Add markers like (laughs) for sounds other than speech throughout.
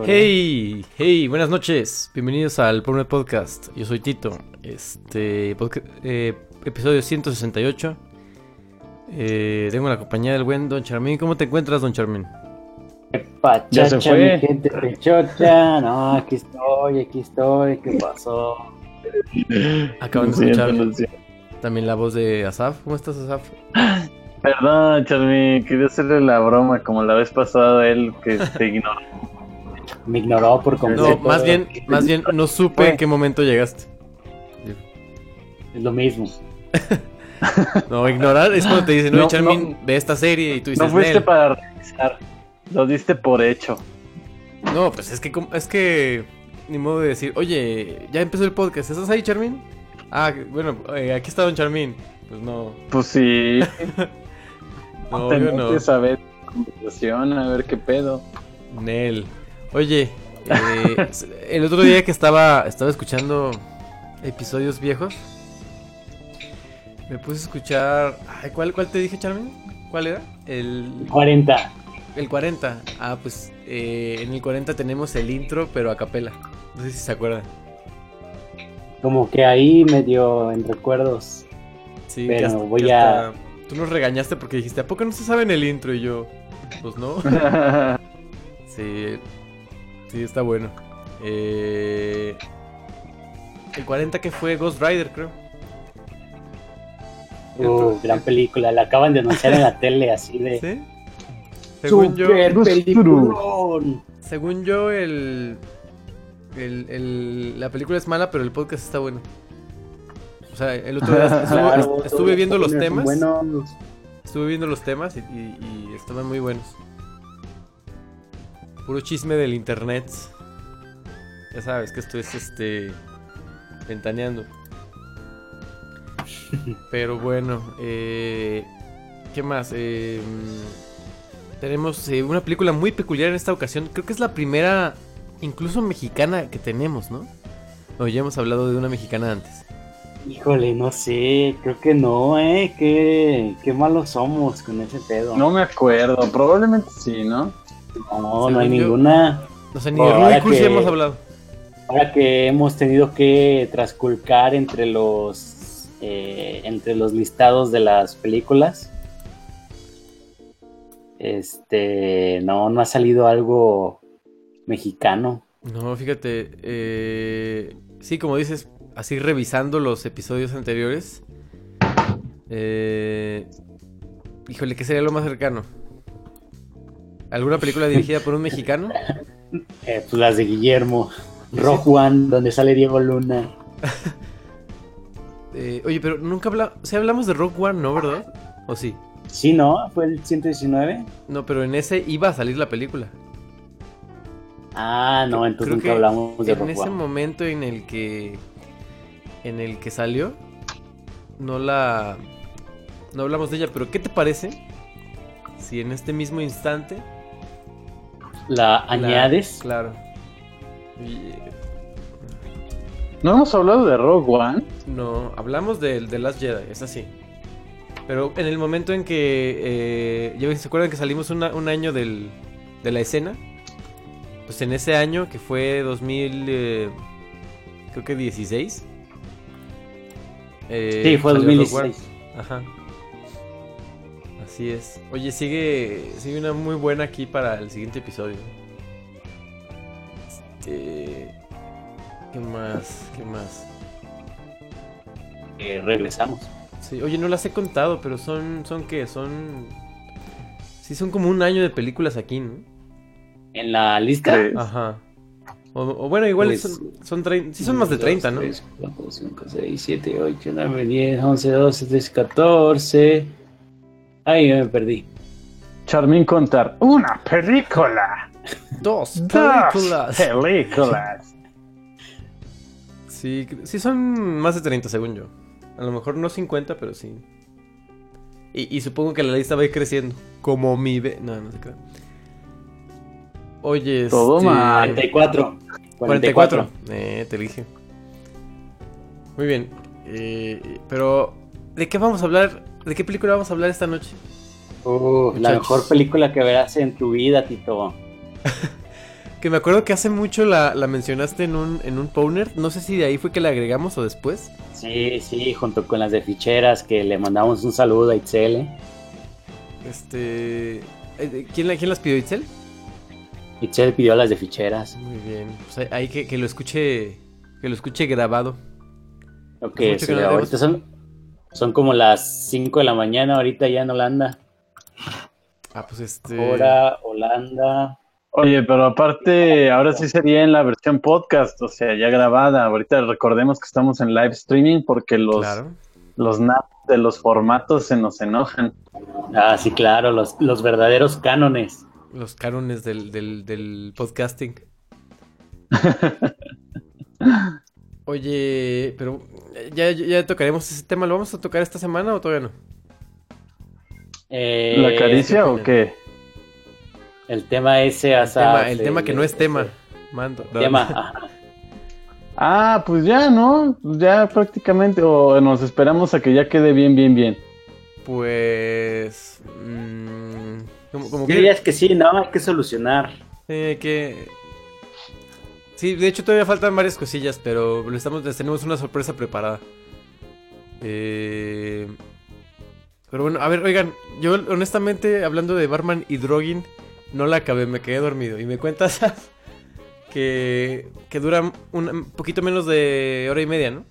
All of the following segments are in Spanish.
Hey, hey, buenas noches. Bienvenidos al primer podcast. Yo soy Tito. Este eh, episodio 168. Eh, tengo la compañía del buen Don Charmín. ¿Cómo te encuentras, Don Charmín? Pachacha, Ya se fue. mi gente pechocha. No, aquí estoy, aquí estoy. ¿Qué pasó? Acaban de escuchar también la voz de Asaf. ¿Cómo estás, Asaf? Perdón, Charmy, quería hacerle la broma como la vez pasada él que te ignoró. Me ignoró por completo. No, más bien, más bien no supe en qué momento llegaste. Es lo mismo. (laughs) No, ignorar es cuando te dicen, no, No, Charmín, ve esta serie y tú dices, No fuiste "Nel". para revisar, lo diste por hecho. No, pues es que, es que, ni modo de decir, oye, ya empezó el podcast, ¿estás ahí, Charmín? Ah, bueno, eh, aquí está Don Charmín. Pues no, Pues sí, (laughs) no, te yo no. a ver conversación, a ver qué pedo. Nel. Oye, eh, el otro día que estaba, estaba escuchando episodios viejos, me puse a escuchar, ay, ¿cuál, cuál te dije, Charmín? ¿Cuál era? El, 40. el 40. Ah, pues eh, en el 40 tenemos el intro, pero a capela. No sé si se acuerdan. Como que ahí medio en recuerdos. Sí, Pero hasta- voy a- Tú nos regañaste porque dijiste, ¿a poco no se saben el intro? Y yo, pues no. (laughs) sí, sí, está bueno. Eh, el 40 que fue Ghost Rider, creo. Uh, gran película. La acaban de anunciar en la tele así de. ¿Sí? Según yo, según yo, el, el, el- la película es mala, pero el podcast está bueno. O sea, el otro día estuve, (laughs) Claro, estuve viendo los temas. buenos. Estuve viendo los temas y, y- y estaban muy buenos. Puro chisme del internet. Ya sabes que esto es este. Ventaneando. (laughs) Pero bueno, eh, ¿qué más? Eh, tenemos eh, una película muy peculiar en esta ocasión. Creo que es la primera, incluso mexicana, que tenemos, ¿no? O ya hemos hablado de una mexicana antes. Híjole, no sé. Creo que no, ¿eh? Qué, qué malos somos con ese pedo. No me acuerdo, probablemente sí, ¿no? No, no hay yo- ninguna. No sé, ni de Rudy ahora Cursi que- hemos hablado. Ahora que hemos tenido que transculcar entre los eh, entre los listados de las películas, este, no, no ha salido algo mexicano. No, fíjate, eh, sí, como dices, así revisando los episodios anteriores, eh, híjole, ¿qué sería lo más cercano? ¿Alguna película dirigida por un mexicano? Eh, pues las de Guillermo, Rock One, donde sale Diego Luna. (laughs) Eh, oye, pero nunca habla, si hablamos de Rock One, ¿no, verdad? ¿O sí? Sí, ¿no? Fue el 119. No, pero en ese iba a salir la película. Ah, no, entonces Creo nunca hablamos de en Rock ese One. momento en el que en el que salió no la no hablamos de ella, pero ¿qué te parece si en este mismo instante La la- añades. claro. Y, No hemos hablado de Rogue One. no, hablamos del de Last Jedi, es así. Pero en el momento en que eh, ya se acuerdan que salimos una- un año del, de la escena, pues en ese año que fue 2000 eh, creo que 16 eh, Sí, fue salió Rogue 2016. One. Ajá. Así es. Oye, sigue, sigue una muy buena aquí para el siguiente episodio. Este, ¿Qué más? ¿Qué más? Eh, regresamos. Sí, oye, no las he contado, pero son, son qué, son... Sí, son como un año de películas aquí, ¿no? En la lista. Tres. Ajá. O, o bueno, igual Pues, son, son trein- sí son más de 30, ¿no? 3, 4, 5, 6, 7, 8, 9, 10, 11, 12, 13, 14. Ay, me perdí. Charmín contar una película. Dos Dos películas. películas. (laughs) Sí, sí son más de 30 según yo. A lo mejor no 50, pero sí. Y, y supongo que la lista va a ir creciendo. Como mi... Be no, no se crea. Oye, Todo este, mal. 44. 44. Eh, te dije. Muy bien. Eh, pero, ¿de qué vamos a hablar? ¿De qué película vamos a hablar esta noche? Uh, la mejor película que verás en tu vida, Tito. (laughs) Que me acuerdo que hace mucho la, la mencionaste en un, en un Powner. No sé si de ahí fue que la agregamos o después. Sí, sí, junto con las de ficheras, que le mandamos un saludo a Itzel. Este. eh, ¿Quién, la- quién las pidió, Itzel? Itzel pidió las de ficheras. Muy bien. Pues ahí- que, que lo escuche. Que lo escuche grabado. Ok, Mucho sí, que no ahorita son, son como las 5 de la mañana, ahorita ya en Holanda. Ah, pues este. Hora, Holanda. Oye, pero aparte, ahora sí sería en la versión podcast, o sea, ya grabada. Ahorita recordemos que estamos en live streaming porque los, Claro. los naps de los formatos se nos enojan. Ah, sí, claro, los, los verdaderos cánones. Los cánones del, del, del podcasting. (laughs) Oye, pero eh, ya, ya tocaremos ese tema. ¿Lo vamos a tocar esta semana o todavía no? Eh, ¿La caricia qué o qué? El tema ese, El, tema, el tema que no es tema. Mando. El tema. Ah, pues ya, ¿no? Pues ya prácticamente, o nos esperamos a que ya quede bien, bien, bien. Pues. mm, como, que sí, no, hay que solucionar. eh, que. Sí, de hecho todavía faltan varias cosillas, pero lo estamos, les tenemos una sorpresa preparada. Eh, pero bueno, a ver, oigan, yo honestamente, hablando de Barman y Drogin, no la acabé, me quedé dormido. Y me cuentas (laughs) que, que dura un poquito menos de hora y media, ¿no?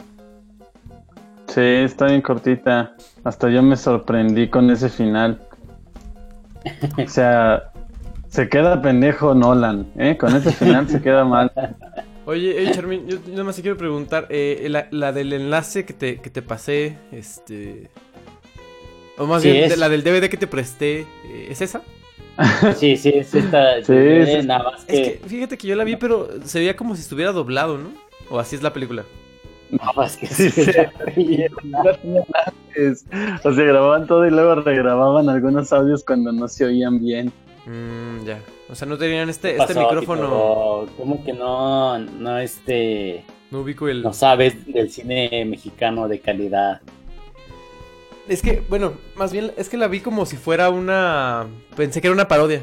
Sí, está bien cortita. Hasta yo me sorprendí con ese final. O sea, se queda pendejo Nolan, ¿eh? Con ese final se queda mal. Oye, oye, Charmin, yo nada más te quiero preguntar, eh, la, la del enlace que te, que te pasé, este... O más Sí, bien, es. la del DVD que te presté, eh, ¿es esa? Sí, sí, es esta. (laughs) Sí, eh, sí. Nada más Es que. que, fíjate que yo la vi, pero se veía como si estuviera doblado, ¿no? O así es la película. No, es que Sí. Es- (laughs) O sea, grababan todo y luego regrababan algunos audios cuando no se oían bien. Mm, ya. O sea, no tenían este, ¿Qué este pasó, micrófono. Tito? ¿Cómo que no, no, este, No ubico el... no sabes del cine mexicano de calidad? Es que, bueno, más bien es que la vi como si fuera una... Pensé que era una parodia.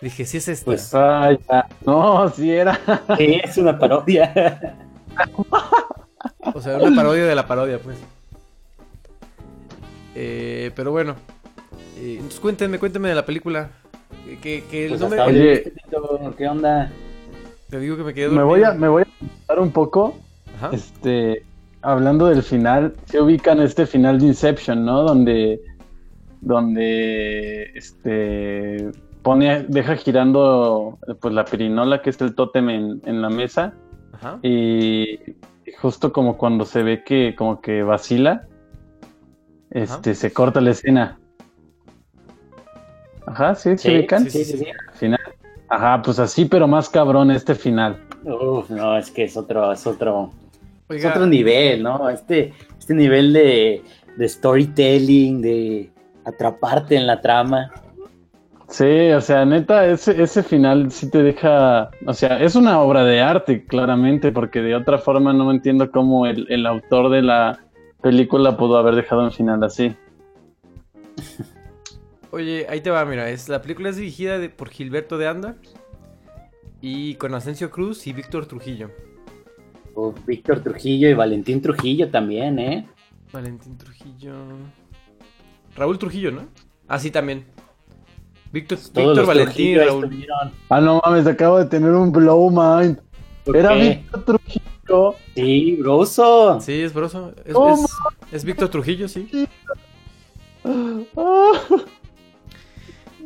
Dije, sí es esta. Pues, Ay. No, sí era. Sí, es una parodia. O sea, una parodia de la parodia, pues. Eh, pero bueno. Eh, entonces cuéntenme, cuéntenme de la película. Eh, Que, que Pues no me... Oye. ¿qué onda? Te digo que me quedé Me voy a, me voy a contar un poco. Ajá. Este, hablando del final, se ubican este final de Inception, ¿no? Donde, donde, este, pone, deja girando, pues la pirinola, que es el tótem en, en la mesa, Ajá. y justo como cuando se ve que, como que vacila, este, se corta la escena. Ajá, sí, se Sí, ubican. sí, sí, sí. Final. Ajá, pues así, pero más cabrón este final. Uf, no, es que es otro, es otro, es otro nivel, ¿no? Este, este nivel de, de storytelling, de atraparte en la trama. Sí, o sea, neta, ese, ese final sí te deja, o sea, es una obra de arte, claramente, porque de otra forma no entiendo cómo el, el autor de la película pudo haber dejado un final así. (laughs) Oye, ahí te va, mira, es, la película es dirigida de- por Gilberto de Anda y con Asensio Cruz y Víctor Trujillo. Uf, Víctor Trujillo y Valentín Trujillo también, ¿eh? Valentín Trujillo. Raúl Trujillo, ¿no? Ah, sí, también. Víctor, Víctor Valentín y Raúl. estuvieron. Ah, no mames, acabo de tener un blow mind. ¿Por Era qué? Víctor Trujillo. Sí, Broso. Sí, es broso. Es, No, es- es Víctor Trujillo, sí. Ah.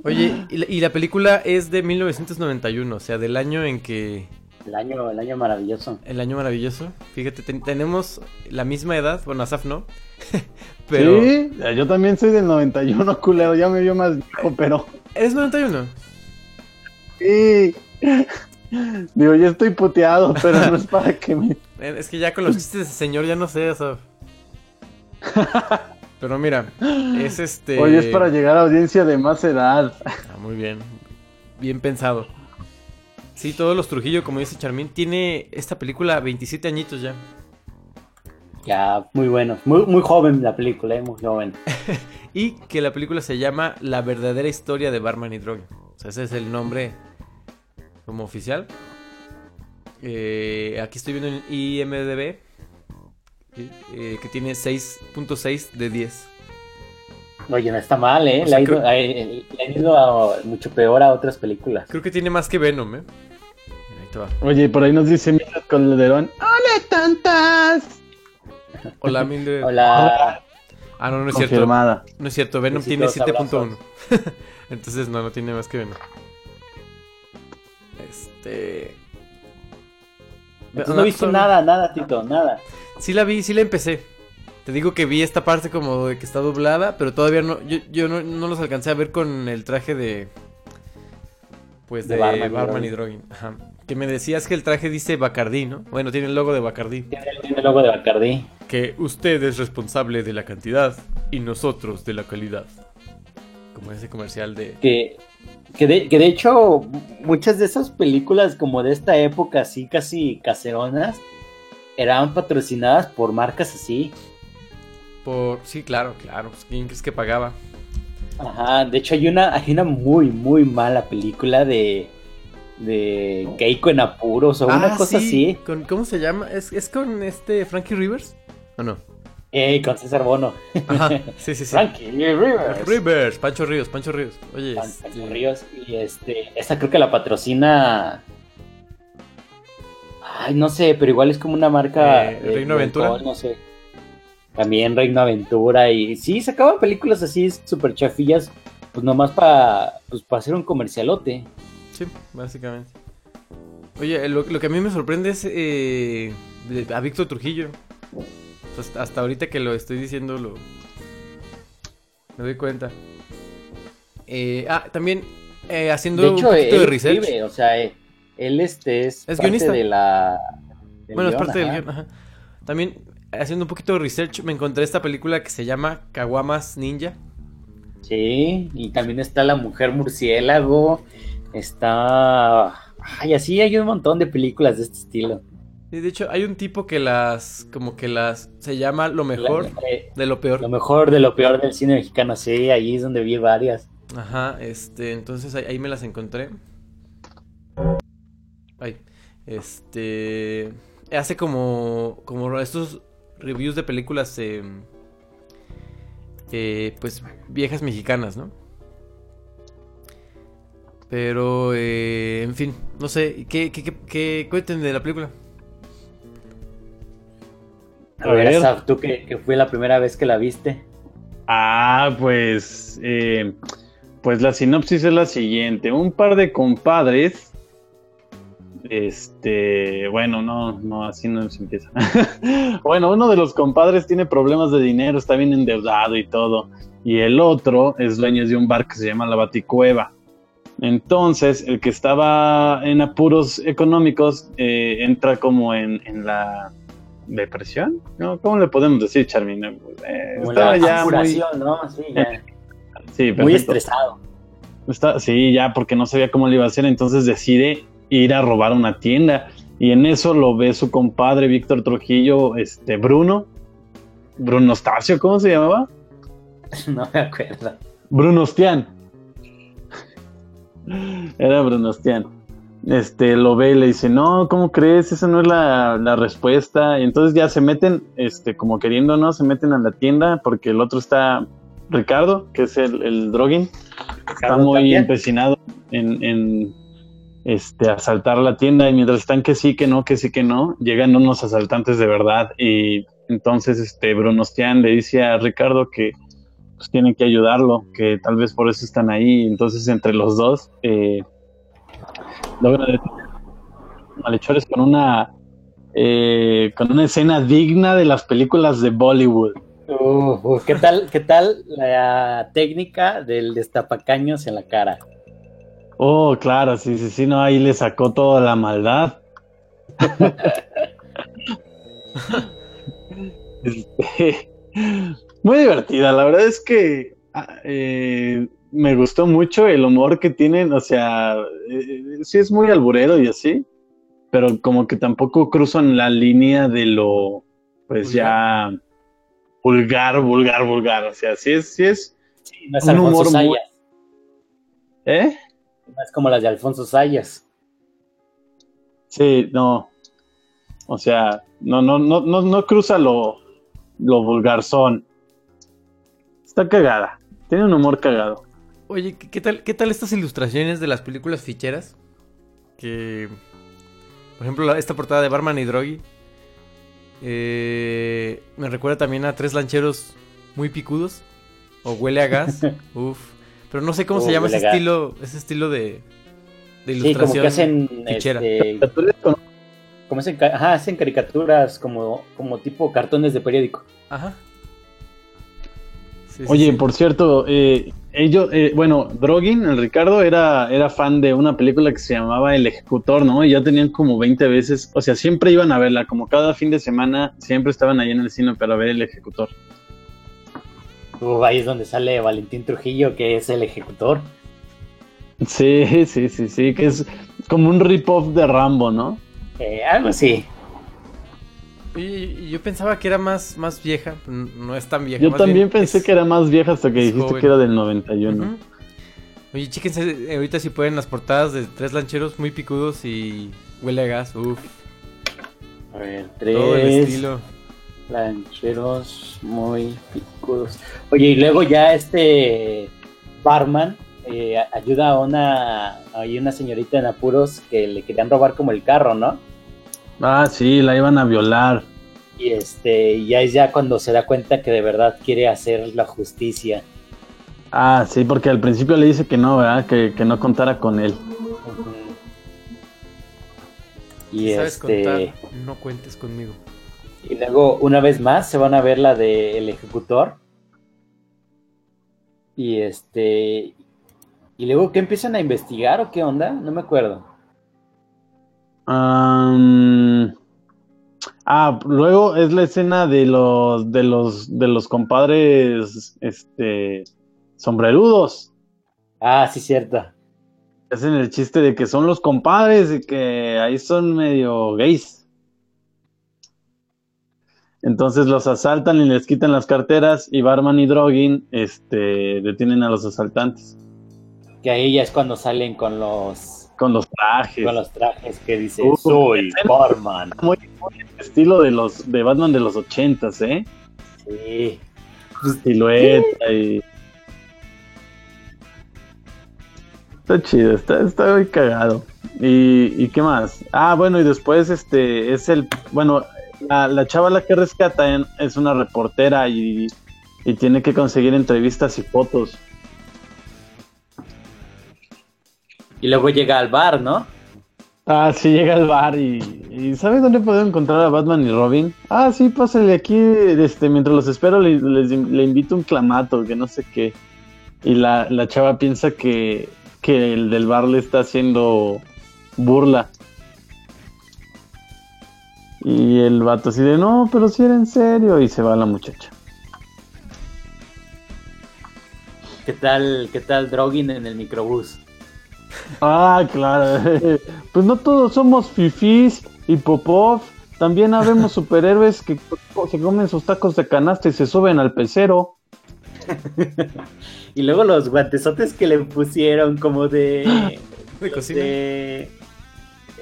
Oye, y la, y la película es de 1991, o sea, del año en que El año, el año maravilloso. El año maravilloso. Fíjate, ten- tenemos la misma edad. Bueno, Asaf no. (laughs) pero. Sí, yo también soy del 91, culero. Ya me vio más viejo, pero. ¿Eres 91? Sí. Digo, ya estoy puteado, pero no es (laughs) para que me. Es que ya con los chistes de señor ya no sé, Asaf. (laughs) Pero mira, es este. Oye, es para llegar a audiencia de más edad. Ah, muy bien. Bien pensado. Sí, todos los Trujillo, como dice Charmín, tiene esta película 27 añitos ya. Ya, muy bueno. Muy, muy joven la película, ¿eh? muy joven. (laughs) Y que la película se llama La verdadera historia de Barman y Drogen. O sea, ese es el nombre como oficial. Eh, aquí estoy viendo en IMDB eh, que tiene 6.6 de 10. Oye, no está mal, ¿eh? O le, ha ido, creo- eh, le han ido a- mucho peor a otras películas. Creo que tiene más que Venom, ¿eh? Ahí te va. Oye, por ahí nos dice Mila Calderón. ¡Hola, tantas! Hola, (laughs) Mildred. Hola. Ah, no, no es cierto. No es cierto, Venom tiene 7.1. abrazos. (laughs) Entonces no, no tiene más que Venom. Este. Entonces no he visto nada, nada, Tito, nada. Sí la vi, sí la empecé. Te digo que vi esta parte como de que está doblada, pero todavía no. Yo, yo no, no los alcancé a ver con el traje de. Pues de, De Barman Barman, y Drogin. Ajá. Que me decías que el traje dice Bacardí, ¿no? Bueno, tiene el logo de Bacardí. Tiene, tiene el logo de Bacardi. Que usted es responsable de la cantidad y nosotros de la calidad. Como ese comercial de. Que, que, de, que de hecho, muchas de esas películas como de esta época, así casi caseronas, eran patrocinadas por marcas así. Por... Sí, claro, claro. Pues, ¿Quién crees que pagaba? Ajá, de hecho hay una, hay una muy, muy mala película de, de Keiko en apuros o una Ah, cosa sí, así. Con, ¿Cómo se llama? ¿Es, ¿Es con este Frankie Rivers? ¿O no? Eh, con César Bono. Ajá. (laughs) Sí, sí, sí. Frankie Rivers. Rivers, Pancho Ríos, Pancho Ríos. Oye, Pan- este, Pancho Ríos. Y este, esta creo que la patrocina. Ay, no sé, pero igual es como una marca. Eh, Reino Aventura. alcohol, no sé. También Reino Aventura. Y sí, sacaban películas así súper chafillas. Pues nomás para pues, pa hacer un comercialote. Sí, básicamente. Oye, lo, lo que a mí me sorprende es eh, a Víctor Trujillo. Sea, hasta, ahorita que lo estoy diciendo lo me doy cuenta. Eh, ah, también eh, haciendo De hecho, un poquito él de research. escribe, o sea, eh, él este es, Es parte guionista. de la. Bueno, es parte del ajá. También haciendo un poquito de research me encontré esta película que se llama Kawamas Ninja. Sí, y también está la mujer murciélago. Está. Ay, así hay un montón de películas de este estilo. Y de hecho hay un tipo que las como que las se llama lo mejor La- eh, de lo peor. lo mejor de lo peor del cine mexicano, sí, ahí es donde vi varias. Ajá, este, entonces ahí, ahí me las encontré. Ay, este, hace como, como estos reviews de películas, eh, eh, pues viejas mexicanas, ¿no? Pero, eh, en fin, no sé, ¿qué, qué, qué, qué- cuenten de la película? A, ver, ver. Asaf, tú que, que fue la primera vez que la viste. Ah, pues, eh, pues la sinopsis es la siguiente. Un par de compadres, este, bueno, no, no, así no se empieza. (laughs) bueno, uno de los compadres tiene problemas de dinero, está bien endeudado y todo, y el otro es dueño de un bar que se llama La Baticueva. Entonces, el que estaba en apuros económicos eh, entra como en, en la depresión, ¿no? ¿Cómo le podemos decir, Charmin? Eh, estaba ya muy, ¿no? (laughs) Sí, ya. sí, Muy estresado. Está, sí, ya porque no sabía cómo le iba a hacer, entonces decide ir a robar una tienda. Y en eso lo ve su compadre Víctor Trujillo, este Bruno. Bruno Stacio, ¿cómo se llamaba? (laughs) No me acuerdo. Bruno Stian. Era Bruno Stian. Este lo ve y le dice, no, ¿cómo crees? Esa no es la, la respuesta. Y entonces ya se meten, este, como queriendo, ¿no? Se meten a la tienda porque el otro está, Ricardo, que es el, el Droguin, está muy también. empecinado en, en, este, asaltar la tienda. Y mientras están que sí, que no, que sí, que no, llegan unos asaltantes de verdad. Y entonces este Bruno Stian le dice a Ricardo que pues tienen que ayudarlo, que tal vez por eso están ahí. Entonces, entre los dos, eh, logran detener. malhechores con una eh, con una escena digna de las películas de Bollywood. ¿qué tal, qué tal la técnica del destapacaños en la cara? Oh, claro, sí, sí, sí, no, ahí le sacó toda la maldad. (laughs) Este, muy divertida, la verdad es que ah, eh, me gustó mucho el humor que tienen, o sea, eh, sí es muy alburero y así, pero como que tampoco cruzan la línea de lo, pues ya vulgar, vulgar, vulgar, o sea, sí es, sí es, Sí, no es Un Alfonso humor muy- ¿eh? no es como las de Alfonso Sayas. Sí, no. O sea, no, no, no, no, no cruza lo, lo vulgarzón. Está cagada. Tiene un humor cagado. Oye, ¿qué tal, ¿qué tal estas ilustraciones de las películas ficheras? Que, por ejemplo, esta portada de Barman y Drogi eh, me recuerda también a tres lancheros muy picudos. O huele a gas. (laughs) Uf. Pero no sé cómo se llama ese estilo, ese estilo de, de Sí, como ilustración. que hacen, fichera. este, como hacen, ajá, hacen caricaturas como, como tipo cartones de periódico. Ajá. Sí, Oye, sí. por cierto, eh, ellos, eh, bueno, Drogin, el Ricardo, era, era fan de una película que se llamaba El Ejecutor, ¿no? Y ya tenían como 20 veces, o sea, siempre iban a verla, como cada fin de semana, siempre estaban ahí en el cine para ver El Ejecutor. Uf, ahí es donde sale Valentín Trujillo, que es el ejecutor. Sí, sí, sí, sí, que es como un rip-off de Rambo, ¿no? Eh, algo así. Y, y yo pensaba que era más, más vieja. No es tan vieja. Yo más también bien pensé es- que era más vieja hasta que dijiste joven. que era del 91. Ujú. Oye, chéquense eh, ahorita si pueden las portadas de tres lancheros muy picudos y huele a gas. Uf. A ver, Todo el tres estilo. lancheros muy picudos. Oye, y luego ya este barman eh, a- ayuda a una, hay una señorita en apuros que le querían robar como el carro, ¿no? Ah, sí, la iban a violar. Y este, y ya es ya cuando se da cuenta que de verdad quiere hacer la justicia. Ah, sí, porque al principio le dice que no, ¿verdad? Que, que no contara con él. Y Si sabes este, contar, no cuentes conmigo. y luego una vez más se van a ver la de El Ejecutor. Y este, y luego que empiezan a investigar o qué onda, no me acuerdo. Ah, luego es la escena de los de los de los compadres este sombrerudos. Ah, sí, cierto. Hacen el chiste de que son los compadres y que ahí son medio gays. Entonces los asaltan y les quitan las carteras y Barman y Drogin este, detienen a los asaltantes Que ahí ya es cuando salen con los, con los trajes. con los trajes que dice Uh, soy barman. Muy, muy estilo de los de Batman de los ochentas, ¿eh? Sí. Silueta y... Está chido, está, está muy cagado. ¿Y, ¿Y qué más? Ah, bueno, y después este es el... Bueno, la, la chava la que rescatan es una reportera y, y tiene que conseguir entrevistas y fotos. Y luego llega al bar, ¿no? Ah, sí, llega al bar y, y ¿sabes dónde puedo encontrar a Batman y Robin? Ah, sí, pásale aquí, este, mientras los espero le, les- le invito un clamato, que no sé qué. Y la, la chava piensa que, que el del bar le está haciendo burla. Y el vato así de, no, pero si era en serio, y se va la muchacha. ¿Qué tal, qué tal Drogin en el microbús? Ah, claro. (laughs) Pues no todos somos fifís y popov. También habemos (laughs) superhéroes que se comen sus tacos de canasta y se suben al pecero. (laughs) Y luego los guantesotes que le pusieron como de... (gasps) De los cocina. De,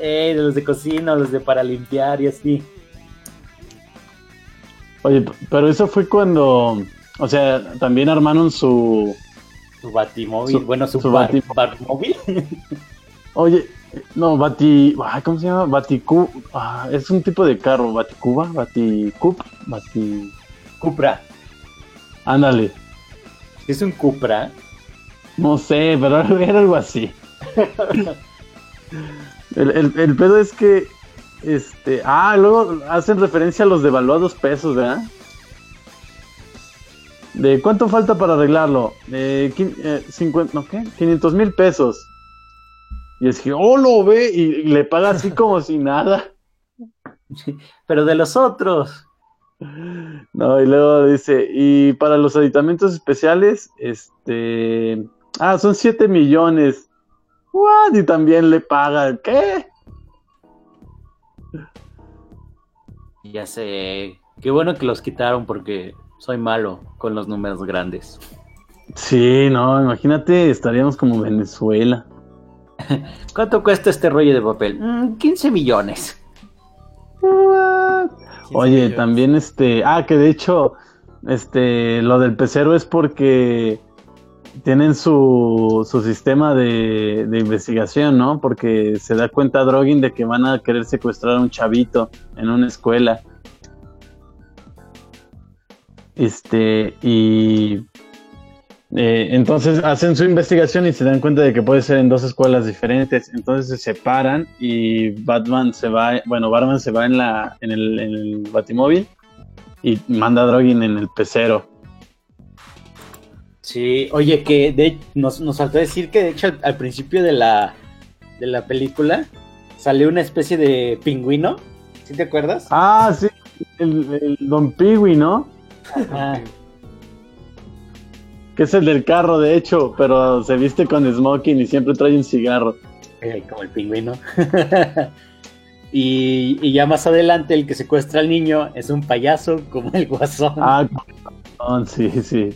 eh, de los de cocina, los de para limpiar y así. Oye, pero eso fue cuando, o sea, también armaron su... Su batimóvil, Su- bueno, su, su bar- bati- barmóvil. (laughs) Oye, no, Bati... ¿Cómo se llama? Baticu... ah, es un tipo de carro, Baticuba, Baticup, Bati... Cupra. Ándale, Es un Cupra. no sé, pero (laughs) era algo así. El, el- el pedo es que, este, ah, luego hacen referencia a los devaluados pesos, ¿verdad? ¿De cuánto falta para arreglarlo? Quin- eh, 50, ¿no qué? 500 mil pesos. Y es que, oh, lo ve, y, y le paga así (laughs) como si nada. Pero de los otros. No, y luego dice, y para los aditamentos especiales, este, ah, son 7 millones. What? Y también le paga, ¿qué? Ya sé. Qué bueno que los quitaron porque soy malo con los números grandes. Sí, no, imagínate, estaríamos como Venezuela. (laughs) ¿Cuánto cuesta este rollo de papel? Mm, 15 millones. Oye, millones. también este, ah, que de hecho, este, lo del pecero es porque tienen su, su sistema de, de investigación, ¿no? Porque se da cuenta Drogin de que van a querer secuestrar a un chavito en una escuela. Este, y eh, entonces hacen su investigación y se dan cuenta de que puede ser en dos escuelas diferentes. Entonces se separan y Batman se va, bueno, Batman se va en la, en el, en el Batimóvil y manda a Drogin en el pecero. Sí, oye, que de, nos, nos faltó decir que de hecho al, al principio de la, de la película salió una especie de pingüino. ¿Sí te acuerdas? Ah, sí, el, el Don Pigui, ¿no? Ah, (laughs) Que es el del carro, de hecho, pero se viste con smoking y siempre trae un cigarro. eh, como el pingüino. (laughs) y, y ya más adelante el que secuestra al niño es un payaso como el guasón. Ah, sí, sí.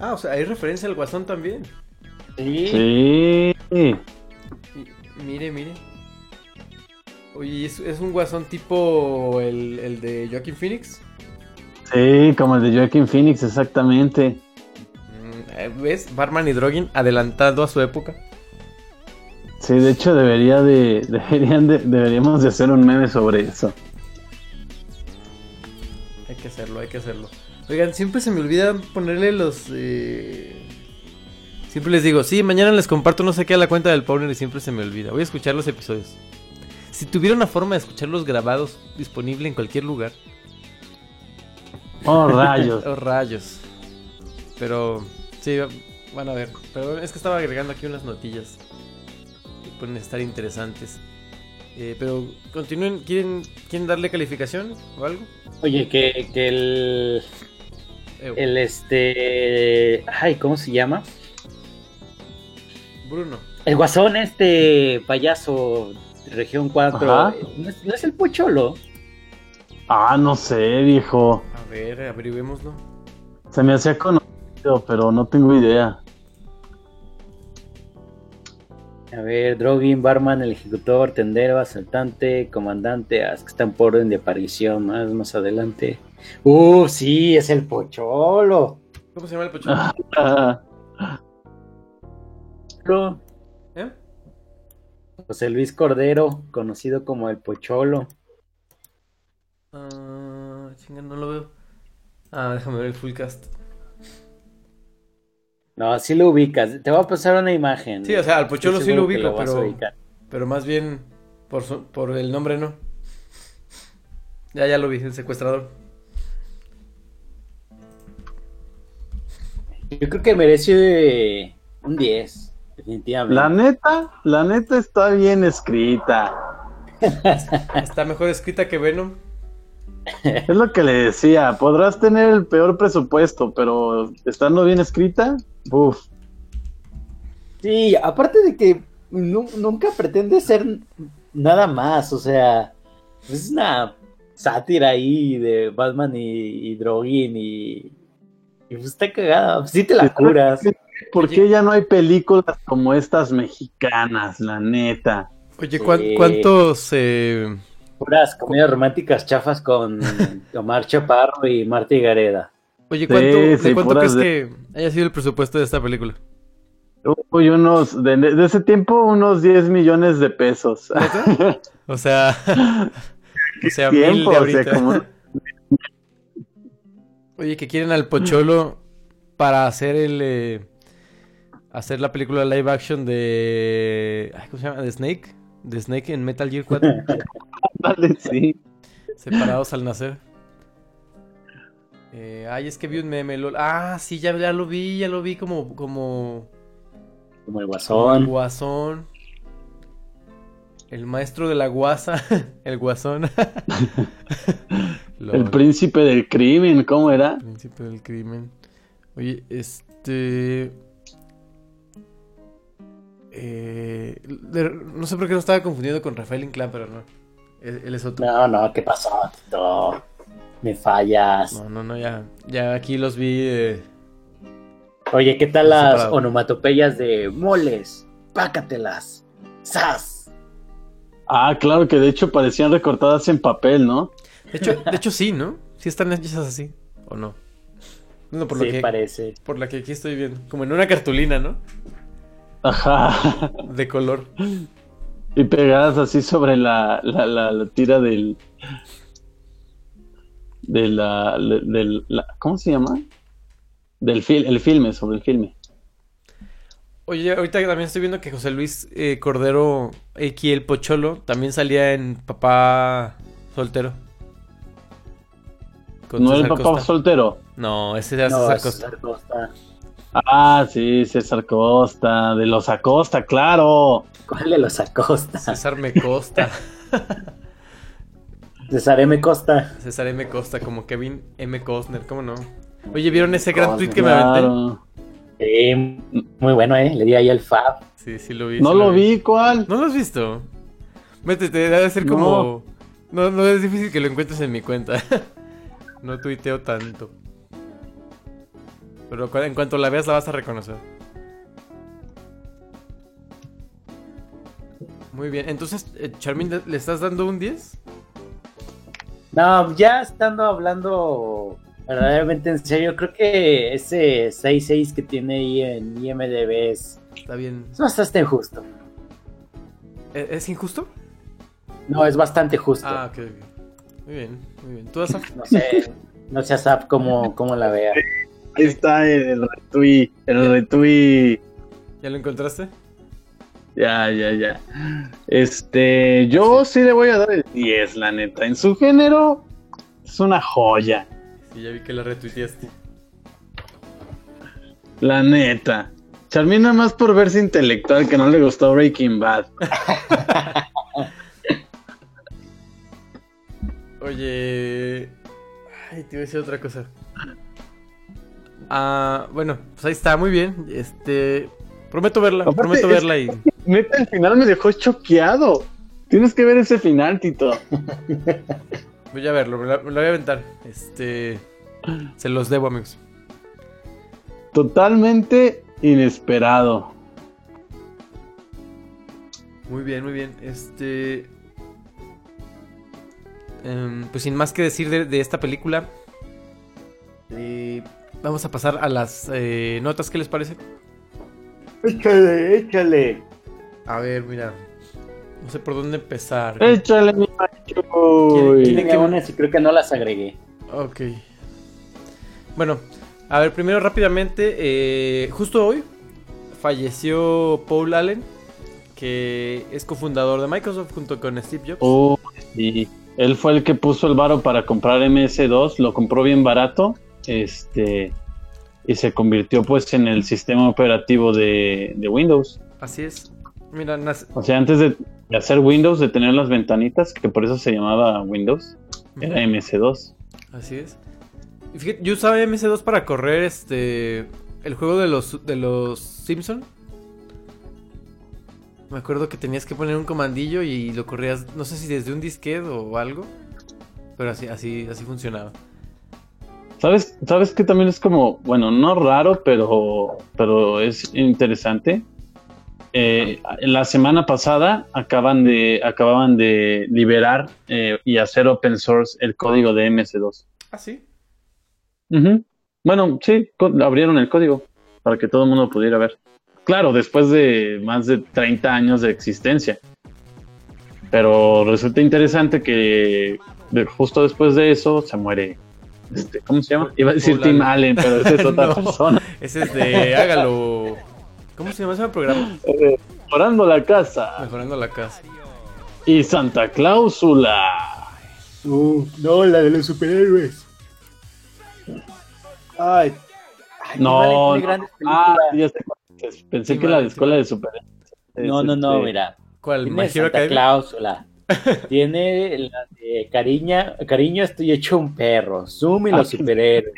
Ah, o sea, hay referencia al guasón también. Sí. Mire, mire. Oye, ¿es, es un guasón tipo el, el de Joaquin Phoenix? Sí, como el de Joaquin Phoenix, exactamente. Mm, eh, ¿Ves? Barman y Drogin adelantado a su época. Sí, de hecho debería de, (laughs) deberían de, deberíamos de hacer un meme sobre eso. Hay que hacerlo, hay que hacerlo. Oigan, siempre se me olvida ponerle los... eh, Siempre les digo, sí, mañana les comparto no sé qué a la cuenta del Powner y siempre se me olvida. Voy a escuchar los episodios. Si tuviera una forma de escucharlos grabados disponible en cualquier lugar. Oh, rayos. (laughs) Oh, rayos. Pero, sí, van a ver. Pero es que estaba agregando aquí unas notillas que pueden estar interesantes. Eh, pero continúen, ¿quieren, ¿quieren darle calificación o algo? Oye, que, que el, el este... Ay, ¿cómo se llama? Bruno. El guasón, este payaso, región 4. Ajá. ¿No es, no es el pocholo? Ah, no sé, viejo. A ver, averigüémoslo. Se me hacía conocido, pero no tengo idea. A ver, Drogin, Barman, el ejecutor, tendero, asaltante, comandante, as que están por orden de aparición, más, más adelante. Uh, sí, es el pocholo. ¿Cómo se llama el pocholo? Ah, (laughs) ¿Eh? José Luis Cordero, conocido como el pocholo. Ah, chinga, no lo veo. Ah, déjame ver el full cast. No, así lo ubicas. Te voy a pasar una imagen. Sí, o sea, al pocholo Estoy sí lo ubico, pero, pero más bien por, su- por el nombre no. Ya, ya lo vi, el secuestrador. Yo creo que merece un 10, definitivamente. La neta, la neta está bien escrita. (laughs) Está mejor escrita que Venom. (laughs) Es lo que le decía. Podrás tener el peor presupuesto, pero estando bien escrita, uff. Sí, aparte de que nu- nunca pretende ser nada más, o sea, es una sátira ahí de Batman y, y Drogin y, y pues está cagada, sí te la curas. ¿Por qué ya no hay películas como estas mexicanas, la neta? Oye, ¿cuán- Sí. ¿cuántos eh, Puras comedias románticas chafas con (laughs) Omar Chaparro y Marta Gareda. Oye, ¿cuánto, Sí, ¿de sí, cuánto puras crees que haya sido el presupuesto de esta película? Uy, unos, de, de ese tiempo, unos 10 millones de pesos. (laughs) O sea, (laughs) o sea, mil tiempo, de o sea, ahorita. como- Oye, que quieren al Pocholo para hacer el eh, hacer la película live action de ¿cómo se llama? De Snake. de Snake en Metal Gear 4, (laughs) Sí. separados al nacer. Eh, ay, es que vi un meme. lol. Ah, sí, ya, ya lo vi, ya lo vi como, como, Como el como el guasón. guasón. El maestro de la guasa, (laughs) el guasón. (laughs) El príncipe del crimen, ¿cómo era? Príncipe del crimen. Oye, este. Eh, no sé por qué no estaba confundiendo con Rafael Inclán, pero no. Él, es otro. No, no, ¿qué pasó, Tito? Me fallas. No, no, no, ya. Ya aquí los vi. eh, Oye, ¿qué tal las Separado. onomatopeyas de moles? Pácatelas. ¡Sas! Ah, claro que de hecho parecían recortadas en papel, ¿no? De hecho, de hecho sí, ¿no? Sí están hechas así. ¿O no? No, por lo sí, que. parece. Por la que aquí estoy viendo. Como en una cartulina, ¿no? Ajá. De color. Y pegadas así sobre la, la, la, la tira del. De la, del, la- ¿Cómo se llama? Del fil, el filme, sobre el filme. Oye, ahorita también estoy viendo que José Luis eh, Cordero, aquí el Pocholo, también salía en Papá Soltero. Con ¿No era el César papá Costa. soltero? No, ese era No, César es Costa. César Costa. Ah, sí, César Costa, de los Acosta, claro. ¿Cuál de los Acosta? César Me Costa. (laughs) César M. Costa. César M. Costa, como Kevin M. Costner, ¿cómo no? Oye, ¿vieron ese gran tweet que me aventé? Claro. Sí, muy bueno, ¿eh? Le di ahí el fab. Sí, sí lo vi. No sí lo vi, ¿cuál? ¿No lo has visto? Métete, debe ser como... No, no es difícil que lo encuentres en mi cuenta. (laughs) no tuiteo tanto. Pero en cuanto la veas la vas a reconocer. Muy bien, entonces, eh, Charmin, ¿le- ¿le estás dando un 10? No, ya estando hablando verdaderamente en serio, creo que ese 6-6 que tiene ahí en IMDB es, Está bien. es bastante justo. ¿E- ¿Es injusto? No, es bastante justo. Ah, ok, ok. Muy bien, muy bien. ¿Tú, Asaf? No sé, no sé Asap cómo, cómo la vea. (laughs) Ahí está el retweet, el retweet. ¿Ya lo encontraste? Ya, ya, ya. Este, yo sí le voy a dar el 10, la neta. En su género, es una joya, Sí, ya vi que la retuiteaste. la neta. Charmin nada más por verse intelectual que no le gustó Breaking Bad. (laughs) Oye. Ay, te iba a decir otra cosa. Ah, bueno, pues ahí está, muy bien. Este. Prometo verla, Aparte, prometo verla y. Neta, el final me dejó choqueado. Tienes que ver ese final, Tito. Voy a verlo, me la, me la voy a aventar. Este. Se los debo, amigos. Totalmente inesperado. Muy bien, muy bien. Este. em, pues sin más que decir de, de esta película. eh, vamos a pasar a las eh, notas, ¿qué les parece? Échale, échale. A ver, mira. No sé por dónde empezar. Échale, mi macho. ¿Quién- Tiene unas y creo que no las agregué. Ok. Bueno, a ver, primero rápidamente, eh, justo hoy falleció Paul Allen, que es cofundador de Microsoft junto con Steve Jobs. Oh, sí. Él fue el que puso el varo para comprar MS2, lo compró bien barato, este, y se convirtió pues en el sistema operativo de, de Windows. Así es. Mira, nace- O sea, antes de de hacer Windows, de tener las ventanitas, que por eso se llamaba Windows, era MS2. así es. Fíjate, yo usaba MS2 para correr este el juego de los de los Simpson. Me acuerdo que tenías que poner un comandillo y lo corrías, no sé si desde un disquete o algo, pero así así así funcionaba. ¿Sabes, ¿Sabes que también es como, bueno, no raro, pero, pero es interesante? Eh, la semana pasada acaban de, acababan de liberar eh, y hacer open source el código de MS2. Ah, sí. Ujú. Bueno, sí, abrieron el código para que todo el mundo pudiera ver. Claro, después de más de 30 años de existencia. Pero resulta interesante que de- justo después de eso se muere. Este, ¿Cómo se llama? Iba a decir Tim Allen. Pero esa es (laughs) otra No. persona. Ese es de hágalo. ¿Cómo se llama ese programa? Eh, Orando la casa. Mejorando la casa. Y Santa Cláusula. no, la de los superhéroes. Ay. Ay, No, Ah, ya sé. Pensé Sí, que la de sí, escuela de superhéroes. No, no, no, este, mira. ¿Cuál? Tiene ¿My Hero Santa Academia? Cláusula. (laughs) Tiene la de cariña, cariño, estoy hecho un perro. Zoom y Ah, los superhéroes.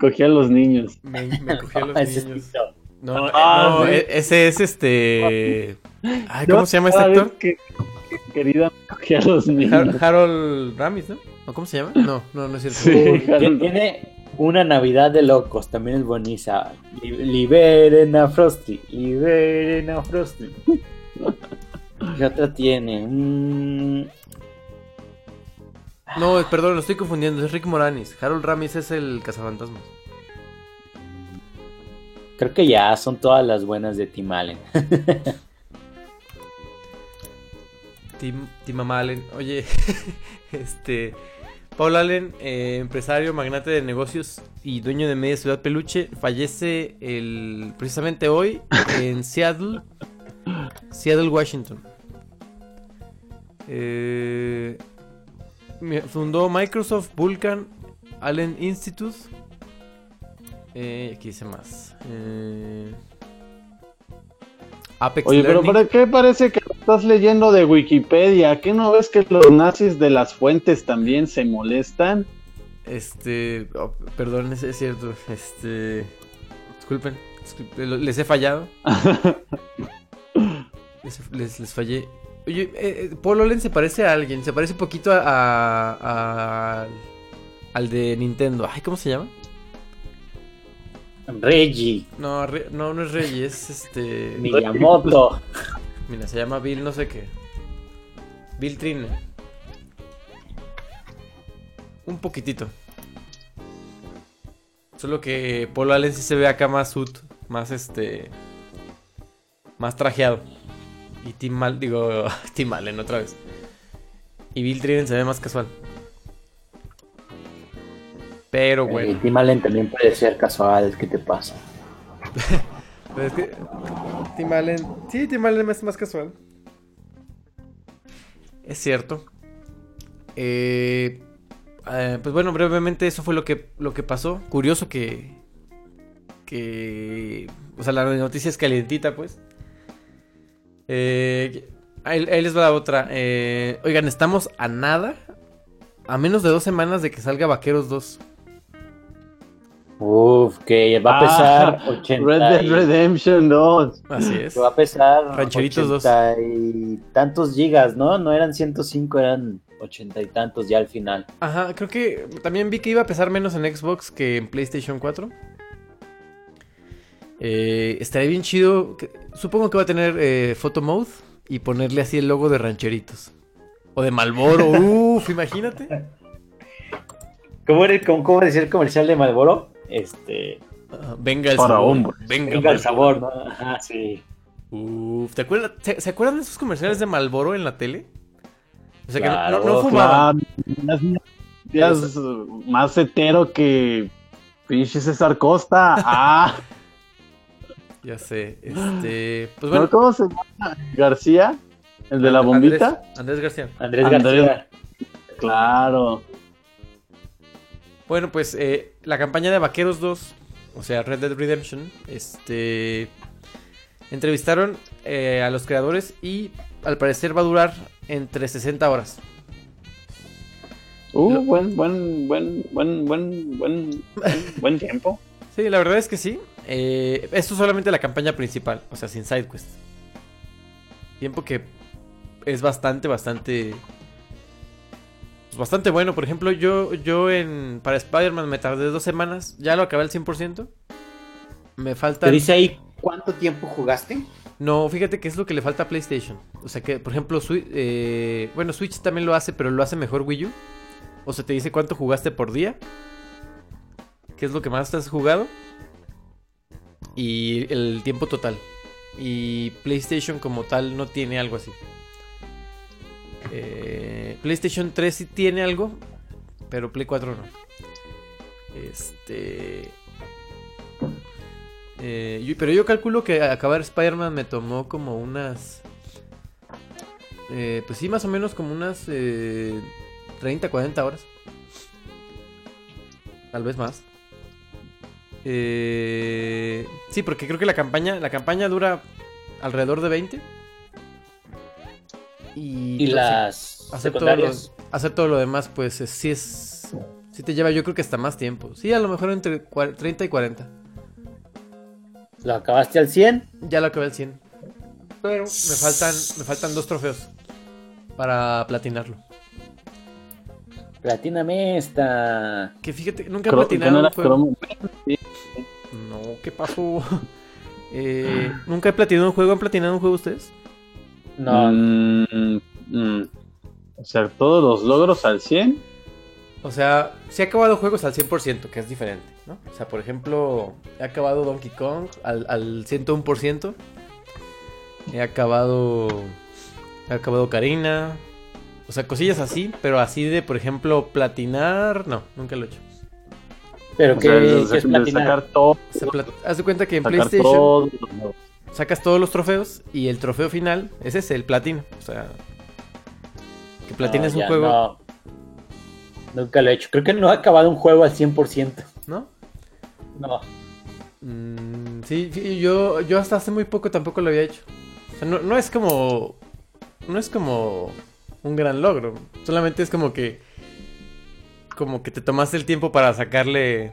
Cogí a los niños. Me, me cogí a los (laughs) Ese es niños. Tito. No, eh, Ah, no, sí. e- ese es este. Ay, ¿cómo Yo se llama este vez actor? Que, que- querida, cogí a los niños. Har- Harold Ramis, ¿no? ¿O ¿Cómo se llama? No, no, no es cierto. Sí. Uy. Tiene una Navidad de locos, también es. Li- liberen a Frosty, liberen a Frosty. ¿Qué otra tiene? Mm, No, perdón, lo estoy confundiendo. Es Rick Moranis. Harold Ramis es el cazafantasmas. creo que ya son todas las buenas de Tim Allen. (laughs) Tim, Tim Allen. Oye, (laughs) este. Paul Allen, eh, empresario, magnate de negocios y dueño de media ciudad peluche, fallece el, precisamente hoy en Seattle, Seattle, Washington. Eh, fundó Microsoft Vulcan Allen Institute. Eh, aquí dice más. Eh, Apex Oye, pero Learning. ¿para qué parece que estás leyendo de Wikipedia? ¿Qué no ves que los nazis de las fuentes también se molestan? Este, oh, perdón, es, es cierto. Este, disculpen, disculpen, les he fallado. les, (laughs) les- les fallé. Oye, eh, eh, Paul Allen se parece a alguien, se parece un poquito a, a- a- al de Nintendo. Ay, ¿cómo se llama? Reggie, No, Re- no, no es Reggie, es este. Miyamoto. (laughs) Mira, se llama Bill, no sé qué. Bill Trine. Un poquitito. Solo que Paul Allen sí se ve acá más suit, más este. Más trajeado. Y Tim Mal, digo, (laughs) Tim Allen otra vez. Y Bill Trinen se ve más casual. Pero Eh, bueno. Tim Allen también puede ser casual, ¿qué te pasa? (laughs) Pero es que Tim Allen. Sí, Tim Allen es más casual. Es cierto. Eh, eh, pues bueno, brevemente eso fue lo que, lo que pasó. Curioso que. Que. O sea, la noticia es calientita, pues. Eh, ahí, ahí les va la otra. Eh, oigan, estamos a nada. A menos de dos semanas de que salga Vaqueros 2. Uf, que va a pesar Ah, 80 (laughs) Red Dead y- Redemption 2. Así es. que va a pesar Rancheritos 2. 80 y tantos gigas, ¿no? No eran 105, eran 80 y tantos ya al final. Ajá, creo que también vi que iba a pesar menos en Xbox que en PlayStation 4. Eh, estaría bien chido. que- supongo que va a tener eh, photo mode y ponerle así el logo de rancheritos. O de Malboro. (laughs) Uf, imagínate. ¿Cómo, era, el- cómo, cómo decía el comercial de Malboro? Este. Ah, venga el Para sabor. hombres. Venga, Venga el sabor, ¿no? Ajá, sí. Uf, ¿te acuerdas, se, se acuerdan de esos comerciales de Malboro en la tele? O sea que no- no, no fumaban. Claro, más hetero que pinche César Costa. Ah, (laughs) Ya sé. Este. Pues. ¿cómo se llama? García, el de la bombita. Andrés, Andrés García. Andrés, Andrés. García. Claro. Bueno, pues eh, la campaña de Vaqueros 2, o sea, Red Dead Redemption, este entrevistaron eh, a los creadores y al parecer va a durar entre 60 horas. Uh, Lo- buen, buen, buen, buen, buen, buen, buen tiempo. Sí, la verdad es que sí. Eh, esto es solamente la campaña principal, o sea, sin side quest. Tiempo que es bastante, bastante... pues, bastante bueno. Por ejemplo, yo, yo en para Spider-Man me tardé dos semanas. Ya lo acabé al 100%. Me falta... ¿Te dice ahí cuánto tiempo jugaste? No, fíjate que es lo que le falta a PlayStation. O sea que, por ejemplo, eh, bueno, Switch también lo hace, pero lo hace mejor Wii U. O sea, te dice cuánto jugaste por día. ¿Qué es lo que más has jugado? Y el tiempo total. Y PlayStation como tal no tiene algo así. Eh, PlayStation 3 sí tiene algo, pero Play 4 no. Este... Eh, pero yo calculo que acabar Spider-Man me tomó como unas Eh, pues sí, más o menos como unas eh, 30, 40 horas. Tal vez más. Eh, sí, porque creo que la campaña, la campaña dura alrededor de 20. Y, Y no, sí, las hacer todo, lo, secundarias. hacer todo lo demás, pues eh, sí es. Sí te lleva, yo creo que hasta más tiempo. Sí, a lo mejor entre cua- 30 y 40. ¿Lo acabaste al 100? Ya lo acabé al 100. Pero me faltan, me faltan dos trofeos para platinarlo. Platíname esta. Que fíjate, nunca he Cro- platinado no un era ¿qué pasó? (laughs) Eh, nunca he platinado un juego. ¿Han platinado un juego ustedes? No, Mm, mm. O sea, todos los logros al 100. O sea, sí he acabado juegos al 100%, que es diferente, ¿no? O sea, por ejemplo, he acabado Donkey Kong al, al 101%. He acabado... He acabado Karina. O sea, cosillas así, pero así de, por ejemplo, platinar... No, nunca lo he hecho. Pero O ¿qué, sea, de- qué de es platinar? sacar todo. Plat- Haz de cuenta que en PlayStation sacas todos los trofeos y el trofeo final es ese, el platino. O sea, que platines No, un ya, juego, no. Nunca lo he hecho. Creo que no he acabado un juego al 100%. ¿no? No. Mm, sí, sí, yo, yo hasta hace muy poco tampoco lo había hecho. O sea, no, no es como. No es como un gran logro. Solamente es como que. Como que te tomaste el tiempo para sacarle.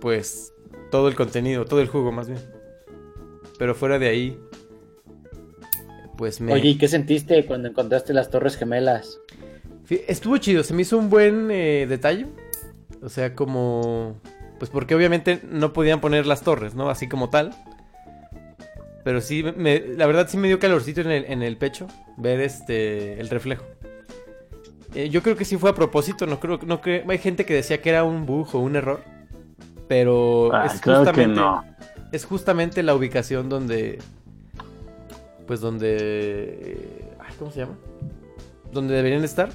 Pues. Todo el contenido, todo el jugo más bien. Pero fuera de ahí. Pues me. Oye, ¿y qué sentiste cuando encontraste las Torres Gemelas? Estuvo chido, se me hizo un buen eh, detalle. O sea, como. Pues porque obviamente no podían poner las torres, ¿no? Así como tal. Pero sí, me- la verdad sí me dio calorcito en el, en el pecho ver este el reflejo. Eh, yo creo que sí fue a propósito, no creo, no creo, hay gente que decía que era un bug o un error. Pero Ah, es claro que justamente no. es justamente la ubicación donde. Pues donde. eh, ay, ¿Cómo se llama? Donde deberían estar.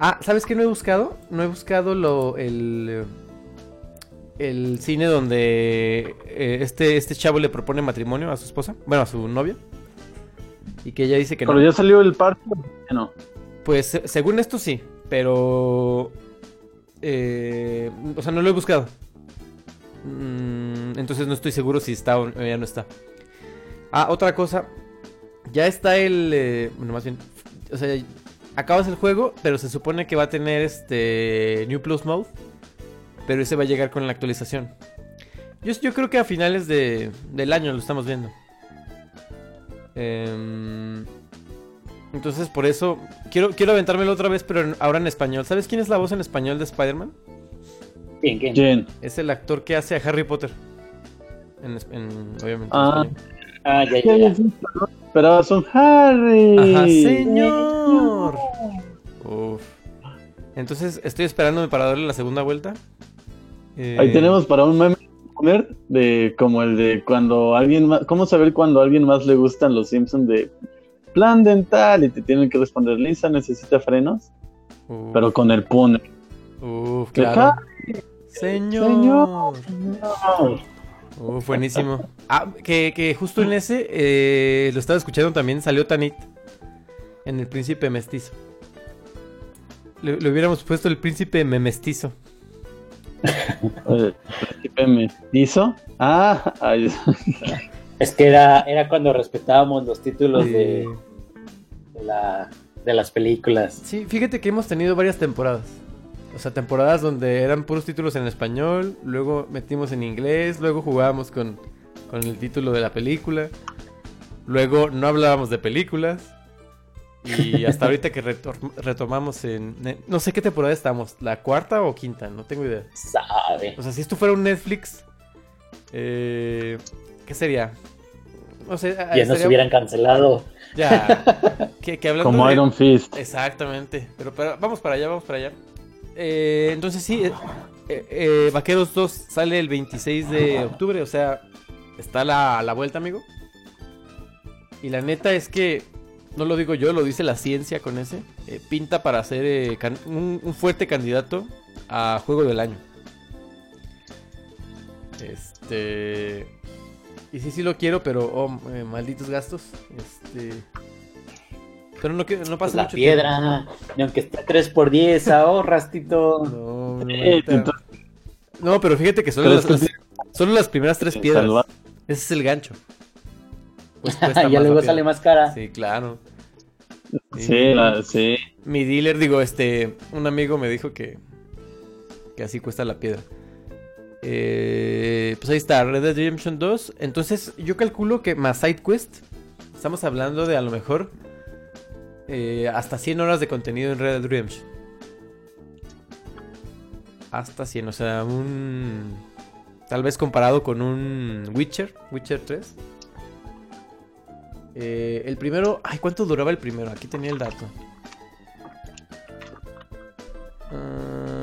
Ah, ¿sabes qué no he buscado? No he buscado lo, el. El cine donde eh, este, este chavo le propone matrimonio a su esposa. Bueno, a su novia. Y que ella dice que no. Pero ya salió el parche. No. Pues se- según esto sí, pero... eh, o sea, no lo he buscado. Mm, entonces no estoy seguro si está o ya no está. Ah, otra cosa. Ya está el... eh, bueno, más bien... O sea, acabas el juego, pero se supone que va a tener este New Plus Mode. Pero ese va a llegar con la actualización. Yo, yo creo que a finales de, del año lo estamos viendo. Em, entonces por eso quiero, quiero aventármelo otra vez, pero en- ahora en español. ¿Sabes quién es la voz en español de Spider-Man? ¿Quién, quién? Es el actor que hace a Harry Potter. En, es- en- obviamente. en Ah. español. Ah, ya, ¿Qué ya, ya. Esperabas un Harry. Ajá, señor. Uf. Entonces estoy esperándome para darle la segunda vuelta. Eh, Ahí tenemos para un meme de como el de cuando alguien más, cómo saber cuando a alguien más le gustan los Simpsons de plan dental y te tienen que responder Lisa necesita frenos, uf, pero con el pune. Uf, claro. Señor. Señor. Uf, buenísimo. Ah, que, que justo en ese eh, lo estaba escuchando también, salió Tanit en el príncipe mestizo. Le, le hubiéramos puesto el príncipe memestizo. (laughs) El príncipe mestizo. Ah, ay, (laughs) Es que era, era cuando respetábamos los títulos de, de la, de las películas. sí, fíjate que hemos tenido varias temporadas. O sea, temporadas donde eran puros títulos en español, luego metimos en inglés, luego jugábamos con, con el título de la película, luego no hablábamos de películas. Y (laughs) hasta ahorita que retomamos en... No sé qué temporada estamos, la cuarta o quinta, no tengo idea. Sabe. O sea, si esto fuera un Netflix, eh, ¿qué sería? No sé, Ya nos hubieran cancelado. Ya. (laughs) que, como de- Iron Fist. Exactamente. Pero, pero vamos para allá, vamos para allá. Eh, entonces sí, eh, eh, Vaqueros 2 sale el 26 de octubre, o sea, está la, a la vuelta, amigo. Y la neta es que, no lo digo yo, lo dice la ciencia con ese, eh, pinta para ser eh, can- un, un fuerte candidato a Juego del Año. Este... Y sí, sí lo quiero, pero oh, eh, malditos gastos. Este... Pero no, no Pues pasa la mucho piedra, ni aunque esté 3x10, ahorras, Tito. tiempo. No, entonces, no, pero fíjate que solo las, solo las primeras tres piedras. salva- Ese es el gancho. Pues (laughs) ya luego la sale más cara. Sí, claro. Sí, la- sí. Mi dealer, digo, este, un amigo me dijo que, que así cuesta la piedra. Eh, pues ahí está, Red Dead Redemption 2. Entonces, yo calculo que más SideQuest, estamos hablando de a lo mejor eh, hasta 100 horas de contenido en Red Dead Redemption. Hasta 100, o sea, un... Tal vez comparado con un Witcher, Witcher 3. Eh, el primero, ay, ¿cuánto duraba el primero? Aquí tenía el dato. Ah,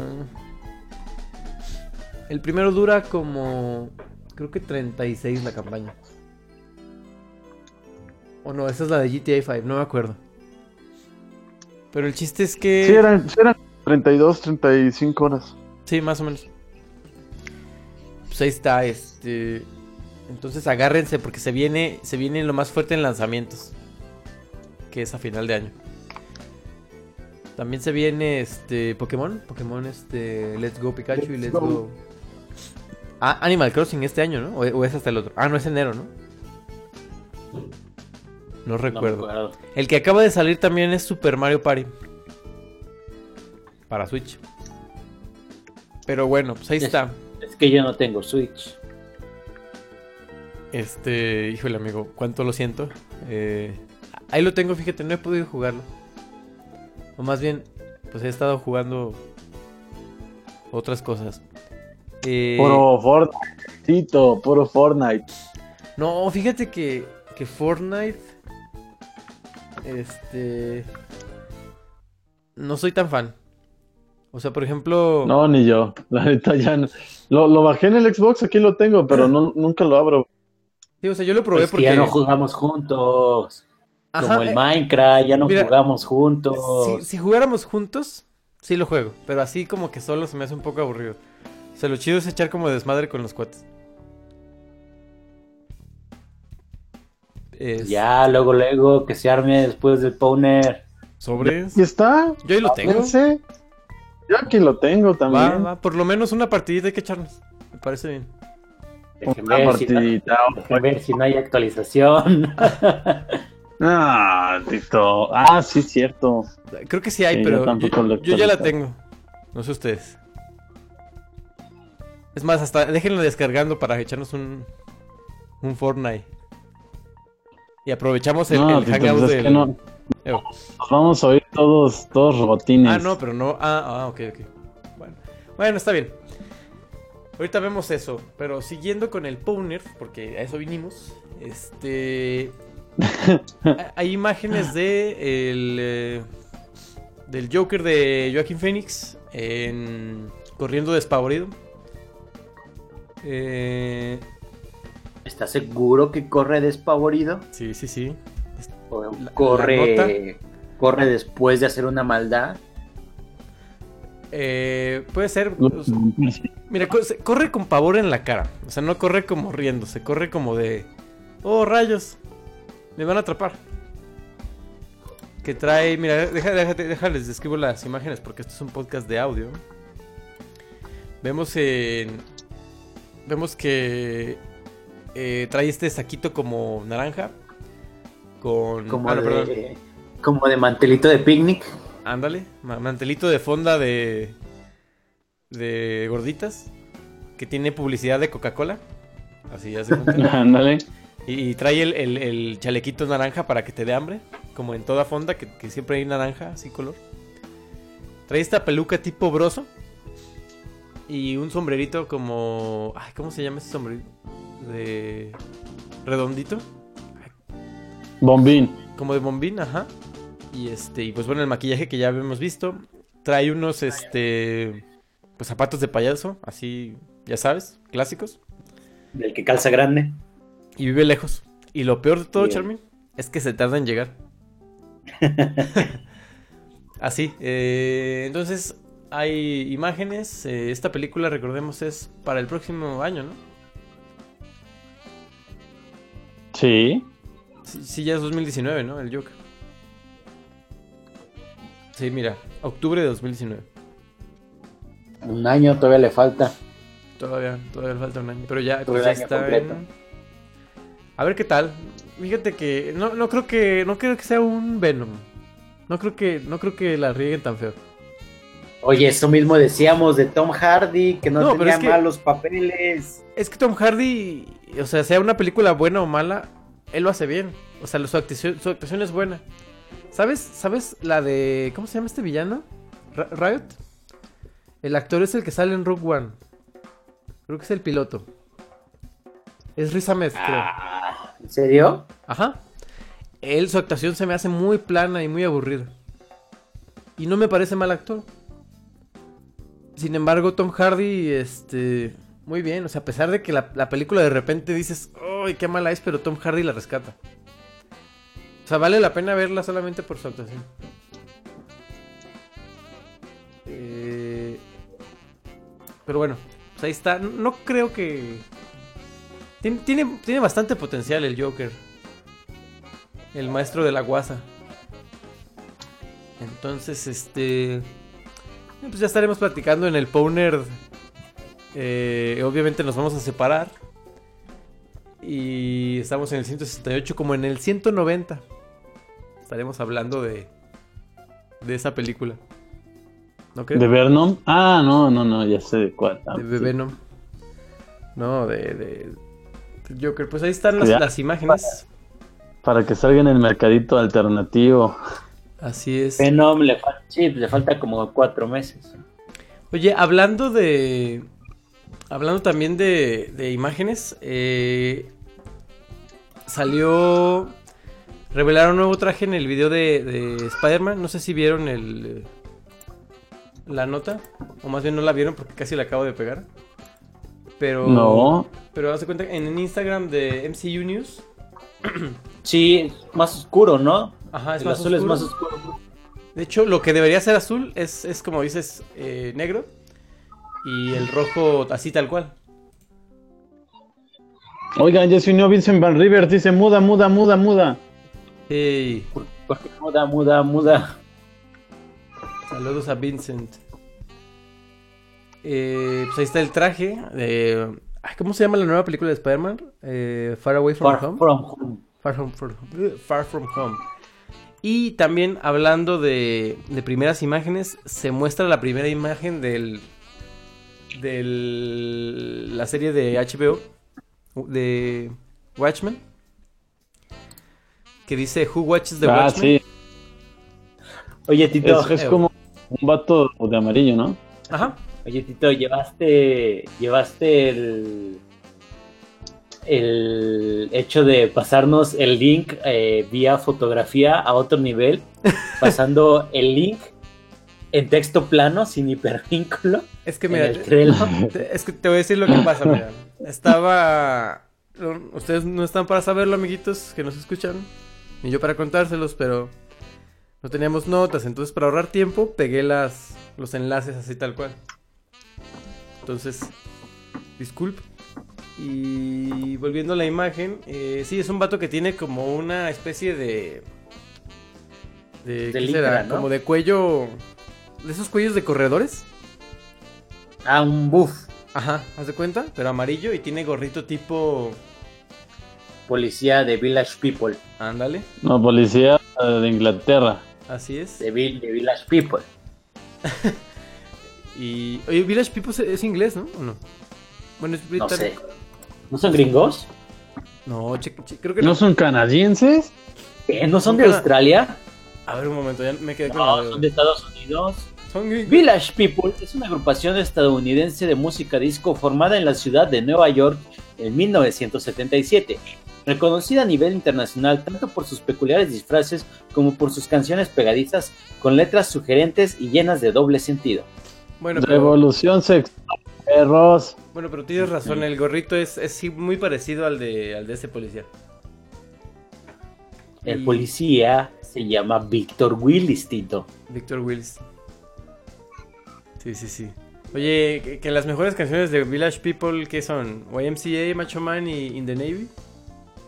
el primero dura como. Creo que 36 la campaña. O no, esa es la de GTA 5, no me acuerdo. Pero el chiste es que. Sí, eran, eran 32, 35 horas. Sí, más o menos. Pues ahí está, este. Entonces agárrense porque se viene, se viene lo más fuerte en lanzamientos. Que es a final de año. También se viene este Pokémon, Pokémon este Let's Go Pikachu y Let's Go. Go. Ah, Animal Crossing este año, ¿no? O, o es hasta el otro. Ah, no es enero, ¿no? No recuerdo. El que acaba de salir también es Super Mario Party. Para Switch. Pero bueno, pues ahí Es- está. Es que yo no tengo Switch. Este, híjole amigo, cuánto lo siento. Eh, ahí lo tengo, fíjate, no he podido jugarlo. O más bien, pues he estado jugando otras cosas. Eh, Puro Fortnite, Tito, puro Fortnite. No, fíjate que, que Fortnite. Este. No soy tan fan. O sea, por ejemplo. No, ni yo. La neta ya no. Lo, lo bajé en el Xbox, aquí lo tengo, pero no, nunca lo abro. Sí, o sea, yo lo probé Es que porque. ya no jugamos juntos. Ajá, Como el eh, Minecraft, ya no mira, jugamos juntos. Si, si jugáramos juntos, sí lo juego. Pero así como que solo se me hace un poco aburrido. O sea, lo chido es echar como desmadre con los cuates. Es Ya, luego, luego, que se arme después del Powner. Sobres. Y está. Yo ahí lo tengo. Yo aquí lo tengo también. va, por lo menos una partidita hay que echarnos. Me parece bien. Dejen Una ver, si no, partidita. ver si no hay actualización. (laughs) Ah, Tito. Ah, sí, cierto. Creo que sí hay, Sí, pero yo, ya la tengo. No sé ustedes. Es más, hasta déjenlo descargando para echarnos un, un Fortnite. Y aprovechamos el, No, el hangout pues es del... que no. Nos vamos a oír todos, todos robotines. Ah, no, pero no. Ah, ah, ok, ok. Bueno. bueno, está bien. Ahorita vemos eso. Pero siguiendo con el Powner, porque a eso vinimos. Este. (laughs) ha- Hay imágenes de el. eh, del Joker de Joaquín Phoenix. En, corriendo despavorido. Eh, ¿Estás seguro que corre despavorido? sí, sí, sí. ¿O La- la corre, corre después de hacer una maldad? Eh, puede ser. Mira, corre con pavor en la cara. O sea, no corre como riendo, se corre como de. Oh, rayos. Me van a atrapar. Que trae. Mira, deja, déjate- déjales, describo las imágenes porque esto es un podcast de audio. Vemos en. Vemos que. eh, trae este saquito como naranja. Con. Como, ah, no, de, como de mantelito de picnic. Ándale, ma- mantelito de fonda de. de gorditas. Que tiene publicidad de Coca-Cola. Así ya se. (laughs) Ándale. y, y trae el, el- el chalequito naranja para que te dé hambre. Como en toda fonda, que, que siempre hay naranja, así color. Trae esta peluca tipo broso. Y un sombrerito como. Ay, ¿cómo se llama ese sombrerito? De. redondito. Bombín. Como de bombín, ajá. Y este, y pues bueno, el maquillaje que ya habíamos visto. Trae unos, este. Pues zapatos de payaso, así, ya sabes, clásicos. Del que calza grande. Y vive lejos. Y lo peor de todo. Charmin, es que se tarda en llegar. (laughs) Así, eh, entonces hay imágenes. eh, esta película, recordemos, es para el próximo año, ¿no? Sí. Sí, sí, ya es 2019, ¿no? El Joker. Sí, mira, octubre de 2019. Un año todavía le falta. Todavía, todavía le falta un año. Pero ya, pues el ya año está completo. en- A ver qué tal. Fíjate que no, no creo que no creo que sea un Venom. No creo que no creo que la rieguen tan feo. Oye, eso mismo decíamos de Tom Hardy, que no, tenía es que- malos papeles. Es que Tom Hardy, o sea, sea una película buena o mala, él lo hace bien. O sea, su actuación, su actuación es buena. ¿Sabes? ¿Sabes la de cómo se llama este villano? Riot. El actor es el que sale en Rogue One. Creo que es el piloto. Es Riz Ahmed, creo. Ah, ¿En serio? Ajá. Él, su actuación se me hace muy plana y muy aburrida. Y no me parece mal actor. Sin embargo, Tom Hardy, este. Muy bien. O sea, a pesar de que la, la película de repente dices, ¡ay, qué mala es! Pero Tom Hardy la rescata. O sea, vale la pena verla solamente por su actuación. Eh, Pero bueno, pues ahí está. No creo que. Tiene, tiene, tiene bastante potencial el Joker. El maestro de la guasa. Entonces, este. Pues ya estaremos platicando en el Powner. Eh, obviamente nos vamos a separar. Y estamos en el 168 como en el 190. Estaremos hablando de. De esa película. ¿No crees? ¿De Venom? Ah, no, no, no, ya sé de cuál. Ah, De sí. Venom. No, de, de Joker. Pues ahí están las, imágenes. Para que salga en el mercadito alternativo. Así es. Venom le, fal- sí, le falta como cuatro meses. Oye, hablando de. Hablando también de, de imágenes. eh, salió. Revelaron un nuevo traje en el video de, de Spider-Man. No sé si vieron el. La nota. O más bien no la vieron porque casi la acabo de pegar. Pero. No. Pero haz de cuenta que en el Instagram de MCU News. (clears throat) Sí, es más oscuro, ¿no? Ajá, es El más azul es oscuro. más oscuro. De hecho, lo que debería ser azul es, es como dices, eh, negro. Y el rojo así tal cual. Oigan, ya se unió Vincent Van Rivers, dice muda, muda, muda, muda. Ey, Porque muda, muda, muda. saludos a Vincent. Eh, pues ahí está el traje. de- ay, ¿Cómo se llama la nueva película de Spider-Man? Eh, Far Away from Far Home. from home. Far, Far- Far From Home. Y también hablando de, de primeras imágenes, se muestra la primera imagen del. del la serie de HBO de Watchmen. Que dice Who Watches the ah, Watchmen. sí. Oye, Tito. Es, es como un vato de amarillo, ¿no? Ajá. Oye, Tito, llevaste, llevaste el, el hecho de pasarnos el link eh, vía fotografía a otro nivel, (laughs) pasando el link en texto plano sin hipervínculo Es que mira, (laughs) es que te voy a decir lo que pasa, mira. Estaba. Ustedes no están para saberlo, amiguitos, que nos escuchan. Ni yo para contárselos, pero no teníamos notas. Entonces, para ahorrar tiempo, pegué las, los enlaces así tal cual. Entonces, disculpe. Y volviendo a la imagen, eh, sí, es un vato que tiene como una especie de. De, De ¿qué licra, será? ¿no? Como de cuello. De esos cuellos de corredores. Ah, un buff. Ajá, ¿haz de cuenta? Pero amarillo y tiene gorrito tipo. Policía de Village People. Ándale, No, policía de Inglaterra. así es. De, Vil- de Village People. (laughs) Y. Oye, Village People es, es inglés, ¿no? ¿O no? Bueno, es No británico. sé. ¿No son gringos? No, che- che- creo que ¿No no. son canadienses? ¿Qué? ¿No son de Australia? A ver un momento, ya me quedé con No, la son de Estados Unidos. Son gringos. Village People es una agrupación estadounidense de música disco formada en la ciudad de Nueva York en 1977, reconocida a nivel internacional tanto por sus peculiares disfraces como por sus canciones pegadizas con letras sugerentes y llenas de doble sentido. Bueno, pero, Revolución sexual, perros. Bueno, pero tienes razón, el gorrito es, es muy parecido al de, al de ese policía. El Y- policía se llama Victor Willis, Tito. Victor Wills. Sí, sí, sí. Oye, que, que las mejores canciones de Village People, ¿qué son? YMCA, Macho Man y In the Navy.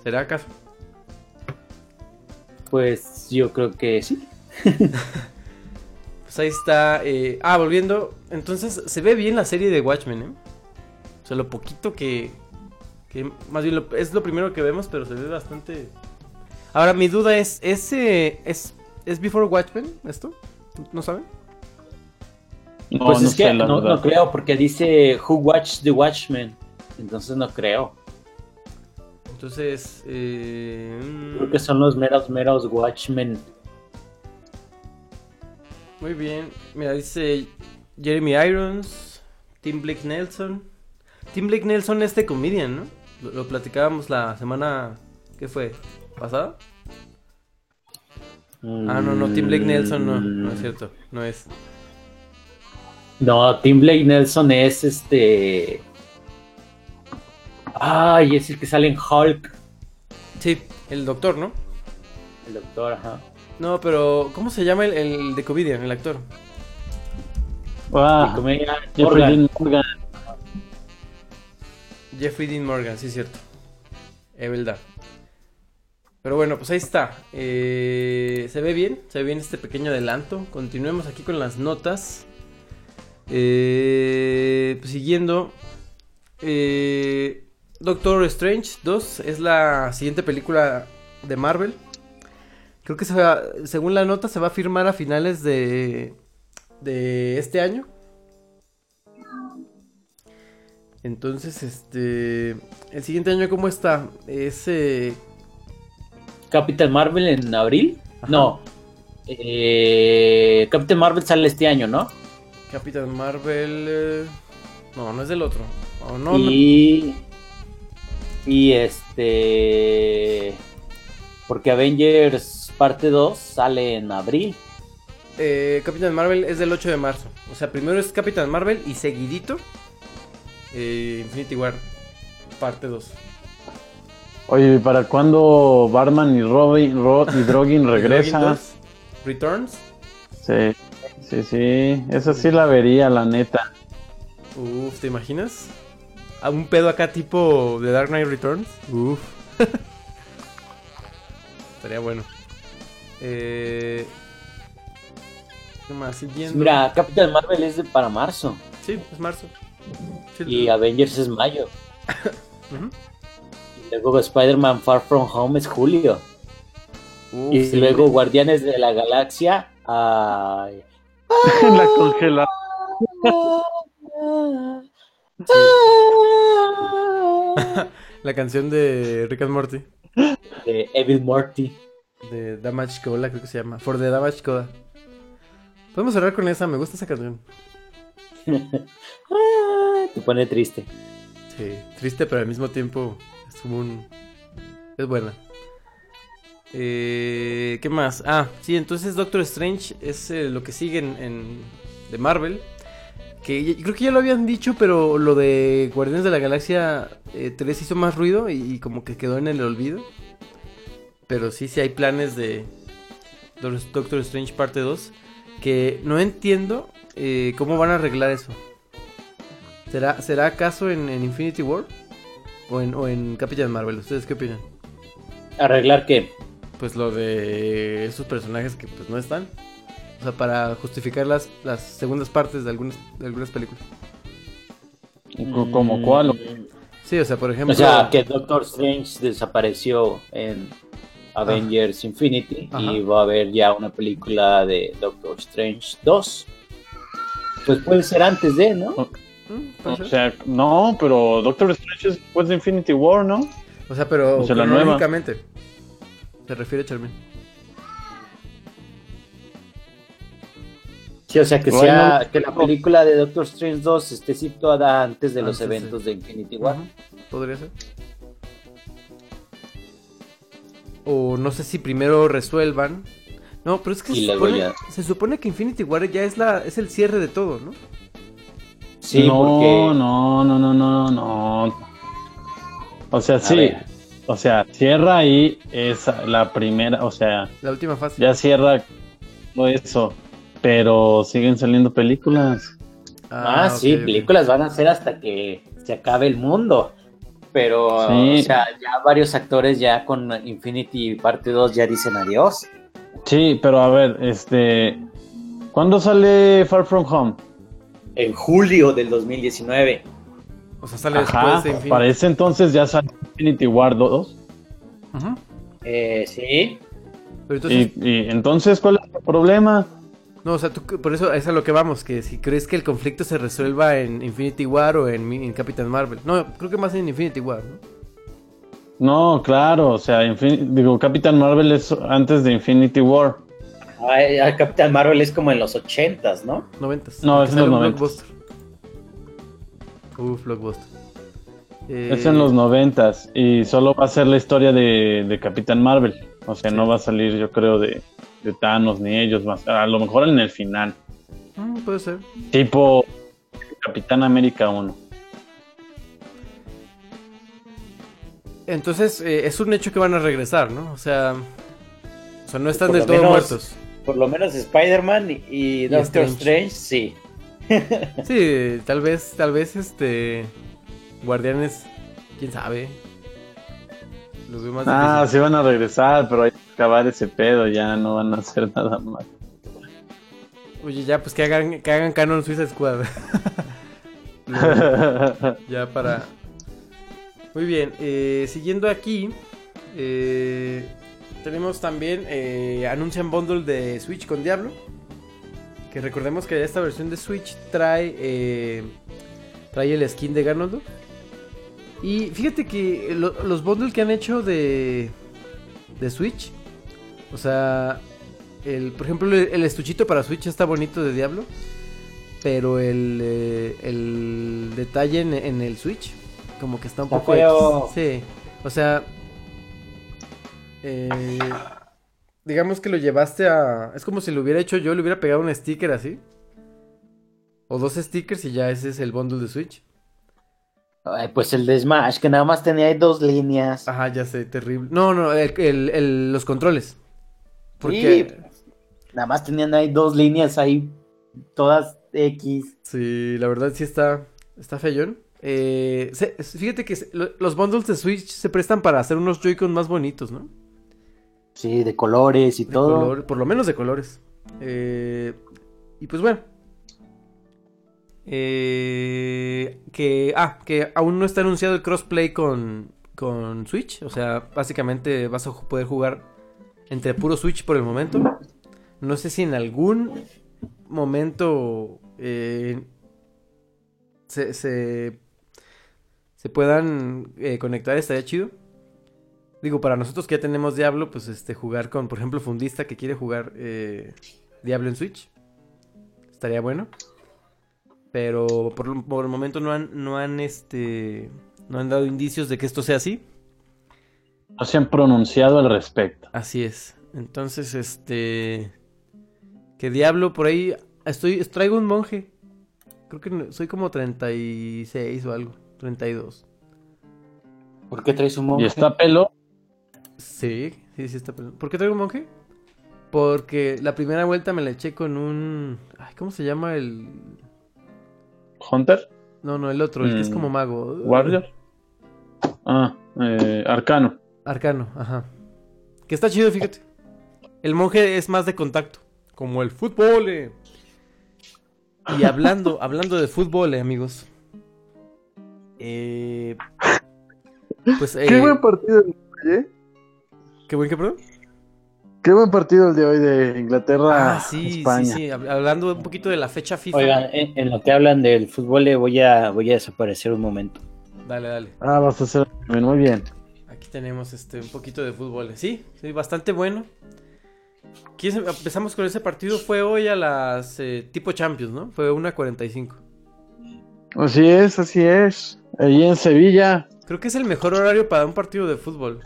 ¿Será acaso? Pues yo creo que sí. (laughs) Pues ahí está. eh, Ah, volviendo. Entonces, se ve bien la serie de Watchmen, ¿eh? O sea, lo poquito que. que más bien lo- es lo primero que vemos, pero se ve bastante. Ahora, mi duda es: ¿ese es, ¿es Before Watchmen esto? ¿No saben? No, pues no es que no, no creo, porque dice Who Watched the Watchmen. Entonces no creo. Entonces. Eh... mm, Creo que son los meros, meros Watchmen. Muy bien. Mira, dice Jeremy Irons, Tim Blake Nelson. Tim Blake Nelson es de comedian, ¿no? Lo, lo platicábamos la semana. ¿Qué fue? ¿Pasada? Ah, no, no, Tim Blake Nelson no, no es cierto, no es. No, Tim Blake Nelson es este. Ay, es el que sale en Hulk. Sí, el doctor, ¿no? El doctor, ajá. No, pero ¿cómo se llama el, el de comedian, el actor? Ah, Morgan. Dean Morgan. Jeffrey Dean Morgan, sí, cierto. Es verdad. Pero bueno, pues ahí está. Eh, se ve bien, se ve bien este pequeño adelanto. Continuemos aquí con las notas. Eh, pues siguiendo. eh, Doctor Strange 2 es la siguiente película de Marvel. Creo que se va- según la nota se va a firmar a finales de, de este año. Entonces, este. El siguiente año, ¿cómo está? Es. eh, Capitán Marvel en abril. Ajá. No. Eh, Capitán Marvel sale este año, ¿no? Capitán Marvel. eh, No, no es del otro. O no, no. y. Y este. Porque Avengers parte 2 sale en abril. Eh, Capitán Marvel es del 8 de marzo. O sea, primero es Capitán Marvel y seguidito. Eh, Infinity War, parte 2. Oye, ¿y ¿para cuándo Barman y Robin Ro- y Drogin (laughs) regresa? Returns. Sí, sí, sí. Esa sí la vería, la neta. Uf, ¿te imaginas? A un pedo acá tipo de Dark Knight Returns. Uf. (laughs) Estaría bueno. Eh... ¿Qué más? Siguiendo. Mira, Capitán Marvel es de para marzo. Sí, es marzo. Sí, Y Avengers es mayo. (laughs) Y luego Spider-Man Far From Home es julio. Y sí. luego Guardianes de la Galaxia. ay, (laughs) la congelada. (laughs) La canción de Rick and Morty. de Evil Morty. De Damage Cola, creo que se llama. For the Damage Cola. Podemos cerrar con esa, me gusta esa canción. (laughs) Te pone triste. Sí, triste, pero al mismo tiempo es como un... Es buena. Eh, ¿Qué más? Ah, sí, entonces Doctor Strange es eh, lo que sigue en, en- de Marvel. Que creo que ya lo habían dicho, pero lo de Guardianes de la Galaxia eh, 3 hizo más ruido y, y como que quedó en el olvido. Pero sí, sí hay planes de Doctor Strange parte 2. Que no entiendo eh, cómo van a arreglar eso. ¿Será, ¿será acaso en, en Infinity War? ¿O en, o en Capitán Marvel? ¿Ustedes qué opinan? ¿Arreglar qué? Pues lo de esos personajes que pues no están. O sea, para justificar las, las segundas partes de algunas, de algunas películas. Co- ¿Como cuál? Mm, Sí, o sea, por ejemplo... O sea, que Doctor Strange desapareció en Avengers Infinity Ajá. y va a haber ya una película de Doctor Strange 2. Pues puede ser antes de, ¿no? Mm, O ser. sea, no, pero Doctor Strange es después de Infinity War, ¿no? O sea, pero o sea, cronológicamente. Se refiere Charmin. Sí, o sea, que Bueno, sea que la película de Doctor Strange 2 esté situada antes de los Antes eventos de Infinity War. Podría ser. O no sé si primero resuelvan. No, pero es que se supone, ya. se supone que Infinity War ya es la es el cierre de todo, ¿no? Sí, no, porque no, no, no, no, no. O sea, sí. ver. O sea, cierra ahí esa, la primera, o sea, La última fase. ya cierra todo eso, pero siguen saliendo películas. Ah, sí, ok, ok. películas van a ser hasta que se acabe el mundo. Pero, Sí. o sea, ya varios actores ya con Infinity parte 2 ya dicen adiós. Sí, pero a ver, este, ¿Cuándo sale Far From Home? En julio del 2019. O sea, sale Ajá, después de Infinity. para ese entonces ya sale Infinity War 2. Ujú. Eh, sí. Pero entonces, Y, y entonces, ¿cuál es el problema? no, o sea, tú, por eso es a lo que vamos, que si crees que el conflicto se resuelva en Infinity War o en, en Captain Marvel. No, creo que más en Infinity War, ¿no? No, claro, o sea, Infin- digo, Capitán Marvel es antes de Infinity War. Ay, a Captain Marvel es como en los 80s, ¿no? 90. No, es en los 90s. Blockbuster. Uf, Blockbuster. Eh, Es en los noventas y solo va a ser la historia de, de Capitán Marvel. O sea, no va a salir, yo creo, de, de Thanos ni ellos más. A lo mejor en el final. mm, puede ser. Tipo Capitán América 1. Entonces, eh, es un hecho que van a regresar, ¿no? O sea, o sea no están del todo menos- muertos. Por lo menos Spider-Man y, y Doctor Strange. Strange. sí. (laughs) Sí, tal vez, tal vez, este... Guardianes, quién sabe. Los veo más Ah, difícil. sí van a regresar, pero hay que acabar ese pedo, ya no van a hacer nada más. Oye, ya, pues que hagan, que hagan canon Suicide Squad. (laughs) (laughs) Ya para... Muy bien, eh, siguiendo aquí, eh, tenemos también, eh, anuncian bundle de Switch con Diablo. Que recordemos que esta versión de Switch trae, eh, trae el skin de Ganondorf. Y fíjate que lo- los bundles que han hecho de, de Switch, o sea, el, por ejemplo, el, estuchito para Switch está bonito de Diablo. Pero el, el detalle en el Switch, como que está un poco. feo. Sí, o sea. eh, digamos que lo llevaste a. Es como si lo hubiera hecho yo, le hubiera pegado un sticker así. O dos stickers y ya ese es el bundle de Switch. Ay, pues el de Smash, que nada más tenía ahí dos líneas. Ajá, ya sé, terrible. No, no, el- el- el- los controles. Porque. Nada más tenían ahí dos líneas ahí, todas X. Sí, la verdad sí está, está feyón. Eh, se- fíjate que se- los bundles de Switch se prestan para hacer unos Joy-Con más bonitos, ¿no? Sí, de colores y De todo. color- por lo menos de colores. Eh, y pues bueno. Eh, que, ah, que aún no está anunciado el crossplay con, con Switch. O sea, básicamente vas a poder jugar entre puro Switch por el momento. No sé si en algún momento eh, se, se, se puedan eh, conectar, estaría chido. Digo, para nosotros que ya tenemos Diablo, pues este jugar con, por ejemplo, Fundista que quiere jugar eh, Diablo en Switch. Estaría bueno. Pero por, por el momento no han, no han este. No han dado indicios de que esto sea así. No se han pronunciado al respecto. Así es. Entonces, este. Que Diablo por ahí. Estoy. Traigo un monje. Creo que soy como 36 o algo. 32. ¿Por qué traes un monje? Y está pelo. Sí, sí, sí está pelón. ¿Por qué traigo un monje? Porque la primera vuelta me la eché con un. Ay, ¿cómo se llama el.? Hunter, No, no, el otro, el que es Mm, como mago. Warrior. Ah, eh, Arcano. Arcano, ajá. Que está chido, fíjate. El monje es más de contacto. Como el fútbol. eh. Y hablando, hablando de fútbol, eh, amigos. Eh, pues, eh, Qué buen partido el de hoy, ¿eh? ¿Qué buen que, perdón? Qué buen partido el de hoy de Inglaterra Ah, sí, España. sí, sí. hab- Hablando un poquito de la fecha FIFA. Oigan, en, en lo que hablan del fútbol, le voy a, voy a desaparecer un momento. Dale, dale. Ah, vas a hacer muy bien. Aquí tenemos este un poquito de fútbol. Sí, sí, bastante bueno. ¿Quieres- Empezamos con ese partido. Fue hoy a las eh, tipo Champions, ¿no? Fue 1.45. Así es, así es. Allí en Sevilla, Creo que es el mejor horario para un partido de fútbol.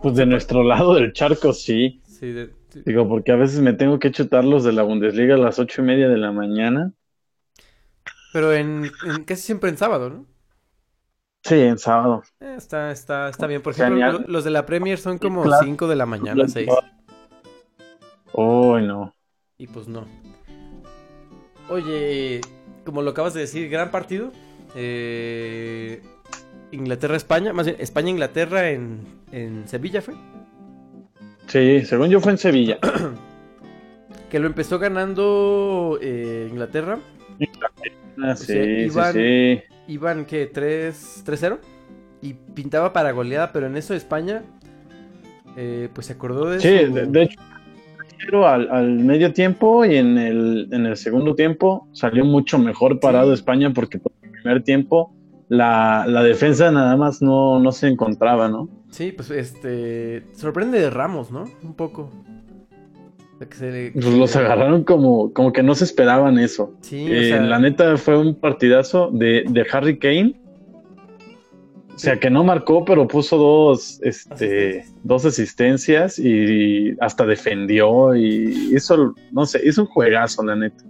pues de nuestro (laughs) lado del charco, sí. Sí, de-. Digo, porque a veces me tengo que chutar los de la Bundesliga a las ocho y media de la mañana. Pero en, en- casi siempre en sábado, ¿no? Sí, en sábado. Eh, está, está, está bien. Por ejemplo, Genial. los de la Premier son como Claro. 5 de la mañana, 6. Uy, no. Y pues no. Oye, como lo acabas de decir, gran partido. Eh, Inglaterra-España, más bien España-Inglaterra en, en Sevilla fue. Sí, según yo fue en Sevilla. (clears throat) que lo empezó ganando eh, Inglaterra. Ah, sí, sí, iban- sí. 3 3-0. Y pintaba para goleada, pero en eso España, eh, pues se acordó de Sí, su- de, de hecho, al, al medio tiempo y en el, en el segundo tiempo salió mucho mejor parado Sí. España porque primer tiempo la, la defensa nada más no, no se encontraba, ¿no? Sí, pues este. Sorprende de Ramos, ¿no? Un poco. De que se le- Pues los agarraron como, como que no se esperaban eso. Sí, o Eh, sea, la neta fue un partidazo de, de Harry Kane. O sea, que no marcó, pero puso dos, este, Asistencias. dos asistencias y hasta defendió y hizo, no sé, hizo un juegazo, la neta.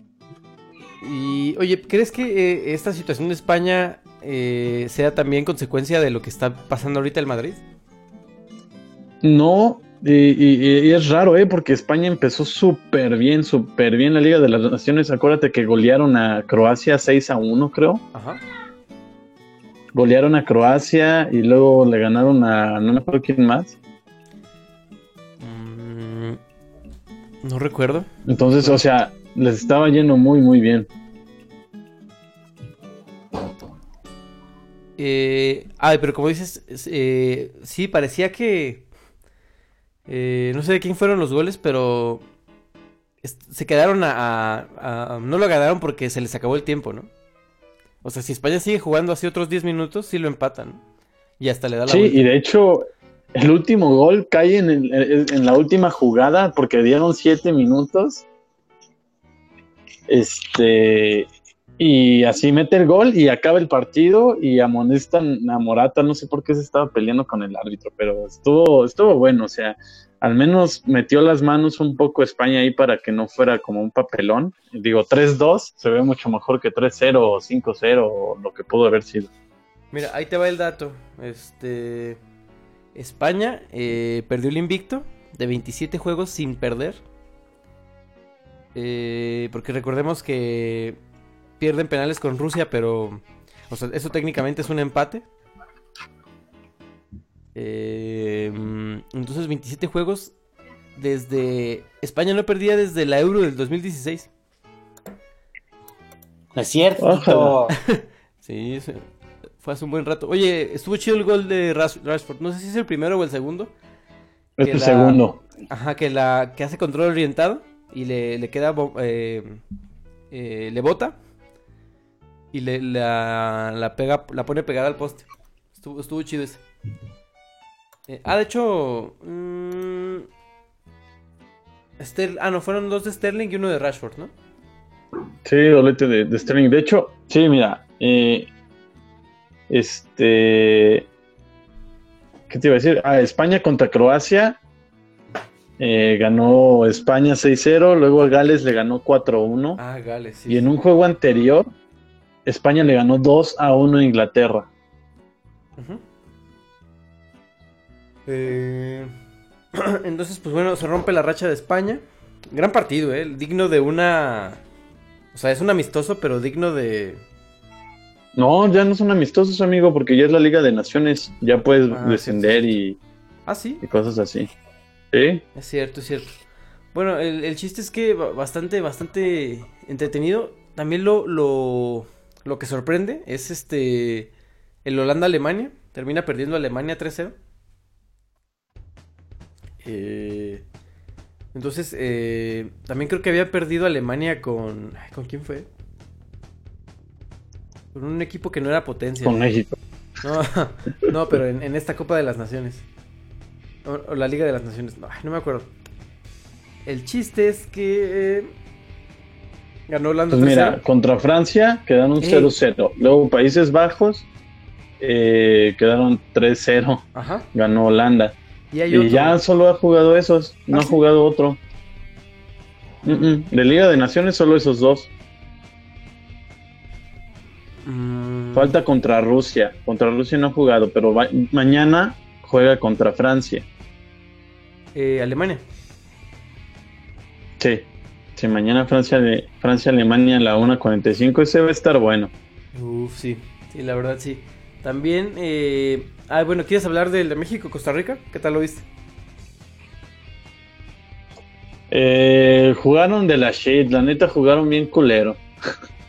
Y, oye, ¿crees que eh, esta situación de España eh, sea también consecuencia de lo que está pasando ahorita el Madrid? No, y, y- y es raro, ¿eh? Porque España empezó súper bien, súper bien la Liga de las Naciones. Acuérdate que golearon a Croacia 6 a 1, creo. Ajá. Golearon a Croacia y luego le ganaron a no me acuerdo quién más. Mm, no recuerdo. Entonces, o sea, les estaba yendo muy, muy bien. Eh, ah, pero como dices, es- eh, sí, parecía que... eh, no sé de quién fueron los goles, pero... se quedaron a, a- a- No lo ganaron porque se les acabó el tiempo, ¿no? O sea, si España sigue jugando así otros 10 minutos, sí lo empatan. Y hasta le da la Sí, vuelta. y de hecho, el último gol cae en, el- en- en la última jugada porque dieron siete minutos. Este. Y así mete el gol y acaba el partido y amonestan a Morata. No sé por qué se estaba peleando con el árbitro, pero estuvo, estuvo bueno. O sea, al menos metió las manos un poco España ahí para que no fuera como un papelón. Digo, 3-2 se ve mucho mejor que 3-0 o 5-0 o lo que pudo haber sido. Mira, ahí te va el dato. Este. España eh, perdió el invicto de 27 juegos sin perder. Eh, porque recordemos que pierden penales con Rusia, pero. O sea, eso técnicamente es un empate. Eh, entonces, 27 juegos desde. España no perdía desde la Euro del 2016. No es cierto. (laughs) Sí, fue hace un buen rato. Oye, estuvo chido el gol de Rash- Rashford. No sé si es el primero o el segundo. Es Que el la- segundo. Ajá, que la que hace control orientado y le, le queda eh, eh, le bota y le la, pega la pone pegada al poste. Estuvo, estuvo chido ese. Eh, ah, de hecho, mm, Ster- ah, no, fueron dos de Sterling y uno de Rashford, ¿no? Sí, doblete de, de Sterling. De hecho, sí, mira, eh, este, ¿qué te iba a decir? Ah, España contra Croacia. Eh, ganó España 6-0, luego a Gales le ganó 4-1. Ah, Gales, sí. y en un juego anterior, España le ganó 2-1 a Inglaterra. Eh, (clears throat) Entonces, pues bueno, se rompe la racha de España. Gran partido, ¿eh? Digno de una... O sea, es un amistoso, pero digno de... No, ya no son amistosos, amigo, porque ya es la Liga de Naciones. Ya puedes Ah, descender y, Ah, sí, y cosas así. ¿Sí? es cierto, es cierto. Bueno, el, el chiste es que ba- bastante, bastante entretenido. También lo, lo, lo que sorprende es este... El Holanda-Alemania. Termina perdiendo Alemania 3-0. Eh, entonces, eh, también creo que había perdido Alemania con... ay, ¿Con quién fue? Con un equipo que no era potencia. Con México. No, (laughs) no, pero en, en esta Copa de las Naciones. O, o la Liga de las Naciones. No, me acuerdo. El chiste es que eh, ganó Holanda Pues mira, 3-0. contra Francia quedaron Ey. 0-0. Luego Países Bajos eh, quedaron 3-0. Ajá. Ganó Holanda. Y ya solo ha jugado esos. No ¿Ah, ha sí? jugado otro. Mm. De Liga de Naciones solo esos dos. Mm, Falta contra Rusia. Contra Rusia no ha jugado, pero mañana juega contra Francia. Eh, Alemania. Sí. Sí, mañana Francia, Francia Alemania a la 1.45. Ese va a estar bueno. Uf, sí. Sí, la verdad sí. También, eh... Ah, bueno, ¿quieres hablar del de México-Costa Rica? ¿Qué tal lo viste? Eh, jugaron de la shit, la neta jugaron bien culero. (laughs)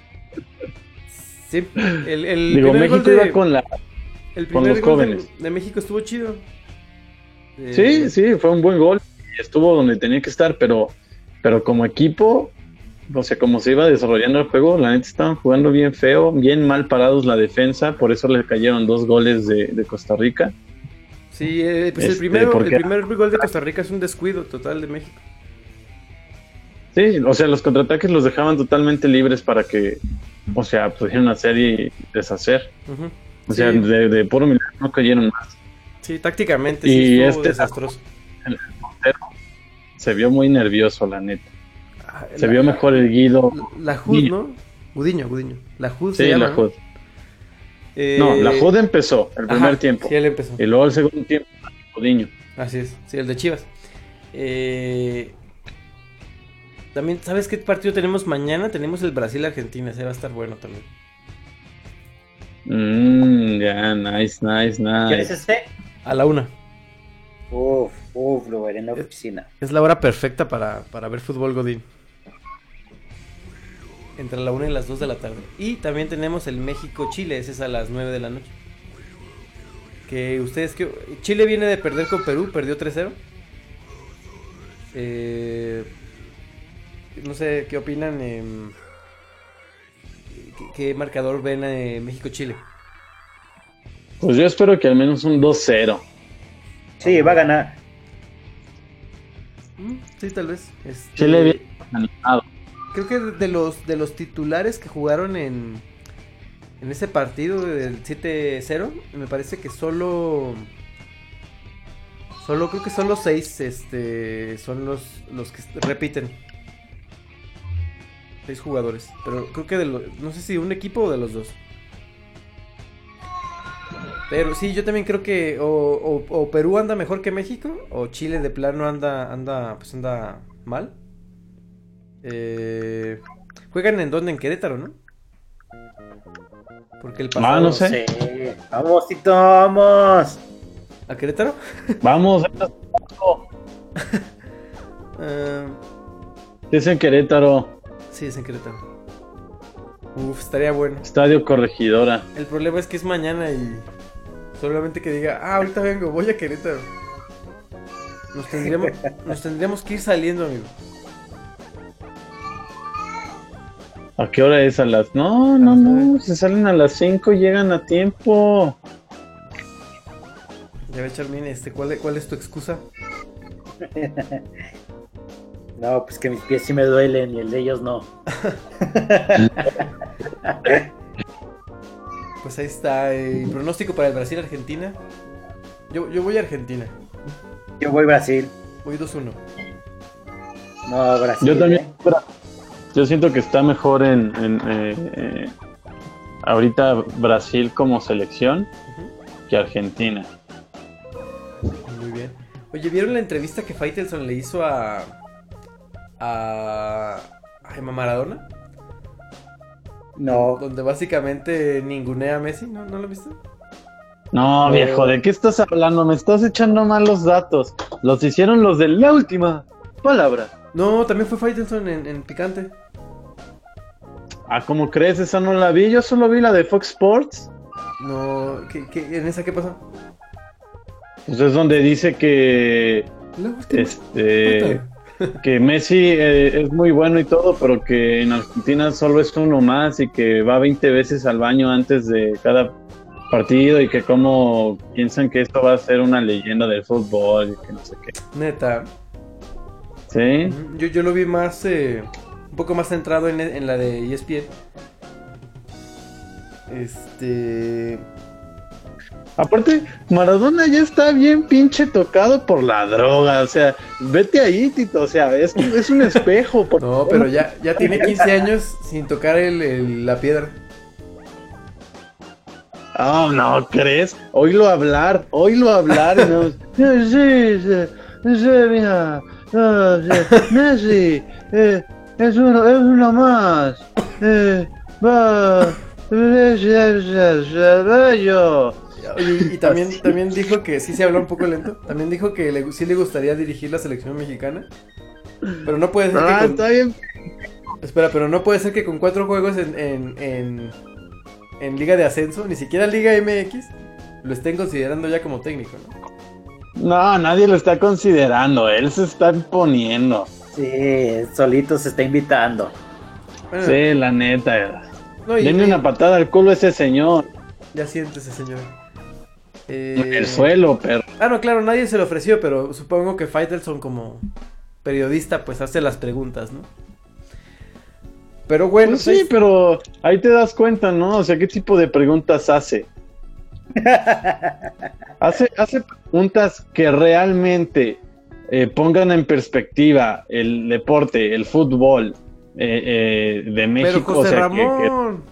Sí, el, el Digo, México de, iba con la... el con los gol de- jóvenes. De, México estuvo chido. Eh, Sí, sí, fue un buen gol. y Estuvo donde tenía que estar, pero, pero como equipo, o sea, como se iba desarrollando el juego, la neta estaban jugando bien feo, bien mal parados la defensa, por eso le cayeron dos goles de, de Costa Rica. Sí, eh, pues el Este, primero, el primer gol de Costa Rica es un descuido total de México. Sí, o sea, los contraataques los dejaban totalmente libres para que, o sea, pudieran hacer y deshacer. O sea, Sí. de, de puro milagro no cayeron más. Sí, tácticamente Y sí este- desastroso. Se vio muy nervioso, la neta. Ah, Se la- vio mejor el Guido. La HUD, Gudiño. ¿no? Gudiño, Gudiño. La HUD se Sí, llama, la ¿no? Jod. Eh, No, la Jod empezó el ajá, primer tiempo. Sí, él empezó. Y luego el segundo tiempo, Gudiño. Así es, sí, el de Chivas. Eh, también, ¿sabes qué partido tenemos mañana? Tenemos el Brasil-Argentina, ese va a estar bueno también. Mm, ya, nice, nice, ¿Quién es nice. este? A la una. Uf, uf, lo veré en la oficina. Es la hora perfecta para, para ver fútbol Godín. Entre la una y las 2 de la tarde. Y también tenemos el México-Chile, ese es a las 9 de la noche. Que ustedes que Chile viene de perder con Perú, perdió 3-0. Eh, no sé qué opinan. em, ¿qué, qué marcador ven eh, México-Chile? Pues yo espero que al menos un 2-0. Sí, va a ganar. Mm, Sí, tal vez. Este, Chile bien animado. Creo que de los de los titulares que jugaron en en ese partido del 7-0, me parece que solo solo creo que solo seis este son los los que repiten. Seis jugadores, pero creo que de los no sé si un equipo o de los dos. Pero sí, yo también creo que o, o- o Perú anda mejor que México o Chile de plano anda anda pues anda mal. Eh, juegan en dónde? En Querétaro, ¿no? Porque el pasado... Ah, no sé. Sí. Vamos, Tito, vamos. ¿A Querétaro? Vamos, (laughs) Eh, es en Querétaro, sí, es en Querétaro. Uf, estaría bueno. Estadio Corregidora. El problema es que es mañana y solamente que diga, ah, ahorita vengo, voy a Querétaro. Nos tendríamos, (laughs) nos tendríamos que ir saliendo, amigo. ¿A qué hora es? A las. No, no, no. Se salen a las 5 y llegan a tiempo. Ya ve, Charmin, este, ¿cuál, es- ¿cuál es tu excusa? (laughs) No, pues que mis pies sí me duelen y el de ellos no. (laughs) Pues ahí está, eh, pronóstico para el Brasil-Argentina. Yo, yo voy a Argentina, Yo voy Brasil. voy 2-1. No, Brasil. Yo también. ¿eh? Yo siento que está mejor en. en, eh, eh, ahorita Brasil como selección que Argentina. Muy bien. Oye, ¿vieron la entrevista que Faitelson le hizo a. a. a Maradona? No. Donde básicamente ningunea a Messi, ¿no? ¿No lo viste? No, No. viejo, ¿de qué estás hablando? Me estás echando mal los datos. Los hicieron los de la última palabra. No, también fue Faitelson en, en Picante. Ah, ¿cómo crees? Esa no la vi. Yo solo vi la de Fox Sports. No, ¿qué, qué, en esa qué pasó? Pues es donde dice que. La última. Este. Que Messi eh, es muy bueno y todo, pero que en Argentina solo es uno más y que va 20 veces al baño antes de cada partido y que como piensan que esto va a ser una leyenda del fútbol y que no sé qué. Neta. ¿Sí? Yo, yo lo vi más. eh, un poco más centrado en, en la de ESPN. Este. Aparte, Maradona ya está bien pinche tocado por la droga, o sea, vete ahí, Tito, o sea, es, es un espejo. por No, pero ya, ya tiene 15 años sin tocar el, el- la piedra. Ah, no, ¿crees? Oílo hablar, oílo hablar. no- (laughs) sí, sí, sí, mira, no, sí, Messi, eh, es uno, es uno más. Eh, va, bello. Y también, también dijo que sí se habla un poco lento. También dijo que le- sí le gustaría dirigir la selección mexicana. Pero no puede ser Ah, que con... está bien. Espera, pero no puede ser que con cuatro juegos en, en, en, en Liga de Ascenso, ni siquiera Liga MX, lo estén considerando ya como técnico, ¿no? No, nadie lo está considerando. Él se está imponiendo. Sí, solito se está invitando. Bueno, Sí, la neta. no, y- Denle y- una patada al culo a ese señor. Ya siéntese, señor. En Eh, el suelo, perro. Ah, no, claro, nadie se lo ofreció, pero supongo que Faitelson como periodista pues hace las preguntas, ¿no? Pero bueno, Pues pues, sí, pero ahí te das cuenta, ¿no? O sea, ¿qué tipo de preguntas hace? (laughs) hace, hace preguntas que realmente eh, pongan en perspectiva el deporte, el fútbol eh, eh, de pero México. José o sea, que- que- Ramón,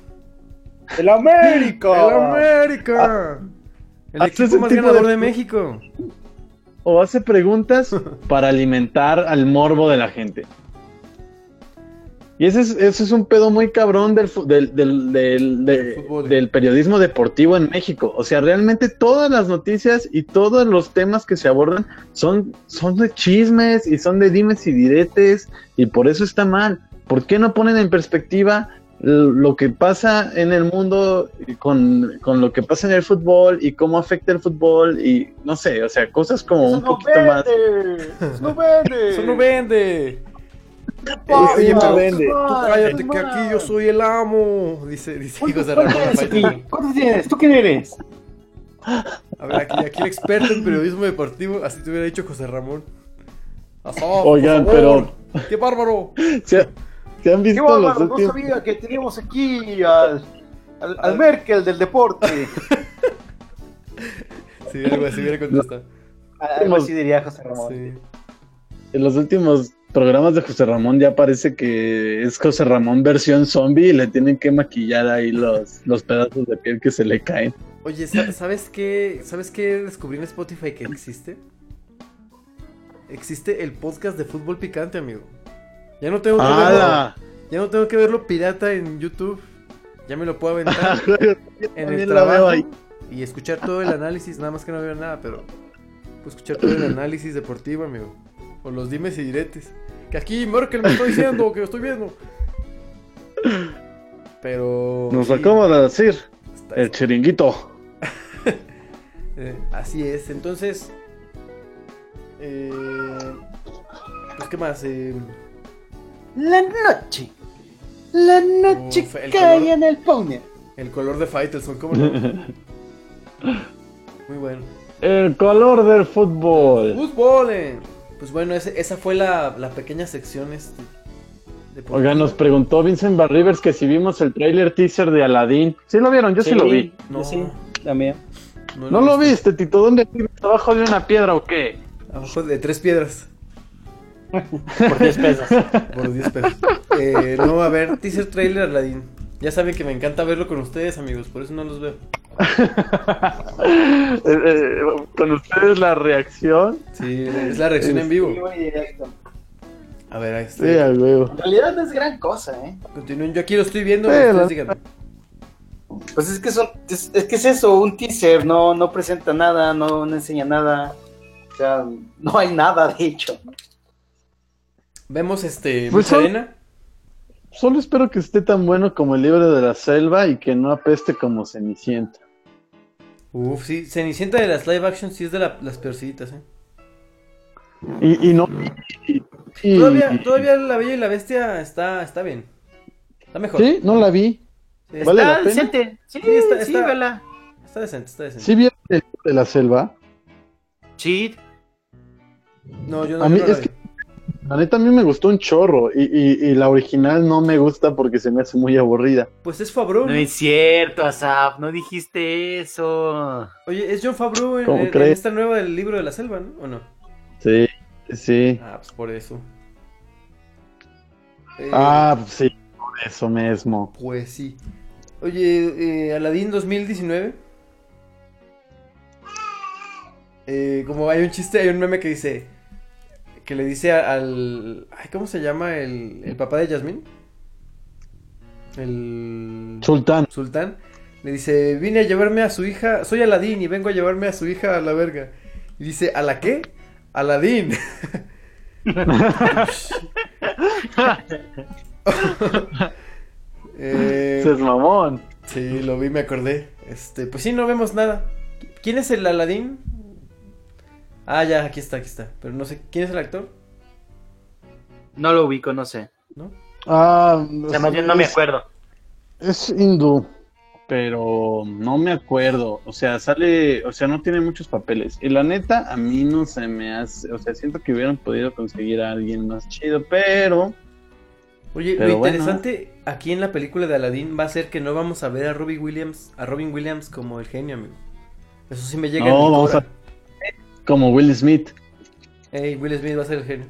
¡El América! el América, el equipo más ganador de- de México. o hace preguntas (laughs) para alimentar al morbo de la gente. Y ese es, ese es un pedo muy cabrón del, del, del, del- de- Fútbol. del periodismo deportivo en México. O sea, realmente todas las noticias y todos los temas que se abordan son, son de chismes y son de dimes y diretes y por eso está mal. ¿Por qué no ponen en perspectiva lo que pasa en el mundo con, con lo que pasa en el fútbol y cómo afecta el fútbol y no sé, o sea, cosas como un poquito más... ¡Eso no vende! Eso no vende. (laughs) Oye, Oye, no pero vende. tú cállate que aquí yo soy el amo, dice, dice José Ramón. a Faitelson. ¿Cuántos tienes? ¿Tú quién eres? A ver, aquí, aquí el experto en periodismo deportivo, así te hubiera dicho José Ramón. Oigan, favor. ¡Qué bárbaro! (laughs) ¿Se, se han ¡Qué visto los bárbaro! No últimos... sabía que teníamos aquí al, al, al Merkel del deporte. (laughs) Sí, algo así hubiera contestado. Algo así diría José Ramón. Sí. En los últimos programas de José Ramón ya parece que es José Ramón versión zombie y le tienen que maquillar ahí los, los pedazos de piel que se le caen. Oye, ¿sa- ¿sabes qué? ¿Sabes qué descubrí en Spotify que existe? Existe el podcast de fútbol picante, amigo. Ya no tengo que verlo, ya no tengo que verlo pirata en YouTube. Ya me lo puedo aventar (laughs) en el trabajo ahí. y escuchar todo el análisis, nada más que no veo nada, pero puedo escuchar todo el análisis deportivo, amigo. O los dimes y diretes. Que aquí Merkel me está diciendo que lo estoy viendo. Pero Nos sí, acaba de decir está- el chiringuito. (laughs) Eh, así es, entonces. Eh, pues, ¿qué más? Eh, La noche. La noche Uf, el cae color. en el pony. el color de Faitelson, ¿cómo no? (laughs) Muy bueno. El color del fútbol. ¡Fútbol! eh. Pues bueno, ese- esa fue la, la pequeña sección. Este. Oigan, nos preguntó Vincent Barrivers que si vimos el trailer teaser de Aladdin. ¿Sí lo vieron? Yo sí, lo vi. No. Sí, también. ¿No lo viste, Tito? ¿Dónde vives? ¿Abajo de una piedra o qué? Abajo de tres piedras. (laughs) Por 10 pesos. Por 10 pesos. Eh, no, a ver, teaser trailer Aladdin. Ya saben que me encanta verlo con ustedes, amigos, por eso no los veo. (laughs) Eh, eh, Con ustedes la reacción. Sí, es la reacción en vivo. A ver, ahí Sí, está. huevo. En realidad no es gran cosa, ¿eh? Continúen, yo aquí lo estoy viendo. Sí, ustedes la-. Pues es que, son, es, es que es eso, un teaser, no, no presenta nada, no, no enseña nada. O sea, no hay nada, de hecho. Vemos este Pues mucha son- arena. Solo espero que esté tan bueno como el libro de la selva y que no apeste como Cenicienta. Uf, sí, Cenicienta de las live action sí es de la- las peorcitas, eh. Y, y no. y- y- Todavía, todavía la Bella y la Bestia está, está bien. Está mejor. Sí, no la vi. Sí, ¿Vale la Está pena? decente. Sí, Sí, está- sí, está- vela. Está decente, está decente. ¿Sí vieron el libro de la selva? Sí. No, yo no, A yo mí no la es vi. que- La neta a mí me gustó un chorro y, y- y la original no me gusta porque se me hace muy aburrida. Pues es Favreau. No es cierto, Asaf, no dijiste eso. Oye, es John Favreau en, ¿Cómo en- esta nueva del libro de la selva, ¿no? ¿O no? Sí, sí. Ah, pues por eso. Eh, Ah, pues sí, por eso mismo. Pues sí. Oye, eh, Aladdin 2019. Eh, como hay un chiste, hay un meme que dice. Que le dice al. Ay, ¿Cómo se llama el, el papá de Yasmín? El. Sultán. Sultán. Le dice: Vine a llevarme a su hija. Soy Aladín y vengo a llevarme a su hija a la verga. Y dice: ¿A la qué? Aladín. (laughs) Eh, es mamón. sí, lo vi, me acordé. Este, pues sí, no vemos nada. ¿Quién es el Aladín? Ah, ya, aquí está, aquí está. Pero no sé, ¿quién es el actor? No lo ubico, no sé. ¿No? Ah, O sea, más bien no me acuerdo. Es hindú. Pero no me acuerdo. O sea, sale. O sea, no tiene muchos papeles. Y la neta, a mí no se me hace. O sea, siento que hubieran podido conseguir a alguien más chido, pero. Oye, Pero lo bueno. interesante aquí en la película de Aladdin va a ser que no vamos a ver a Robin Williams, a Robin Williams como el genio, amigo. Eso sí me llega No, en mi vamos cora. Como Will Smith. Ey, Will Smith va a ser el genio.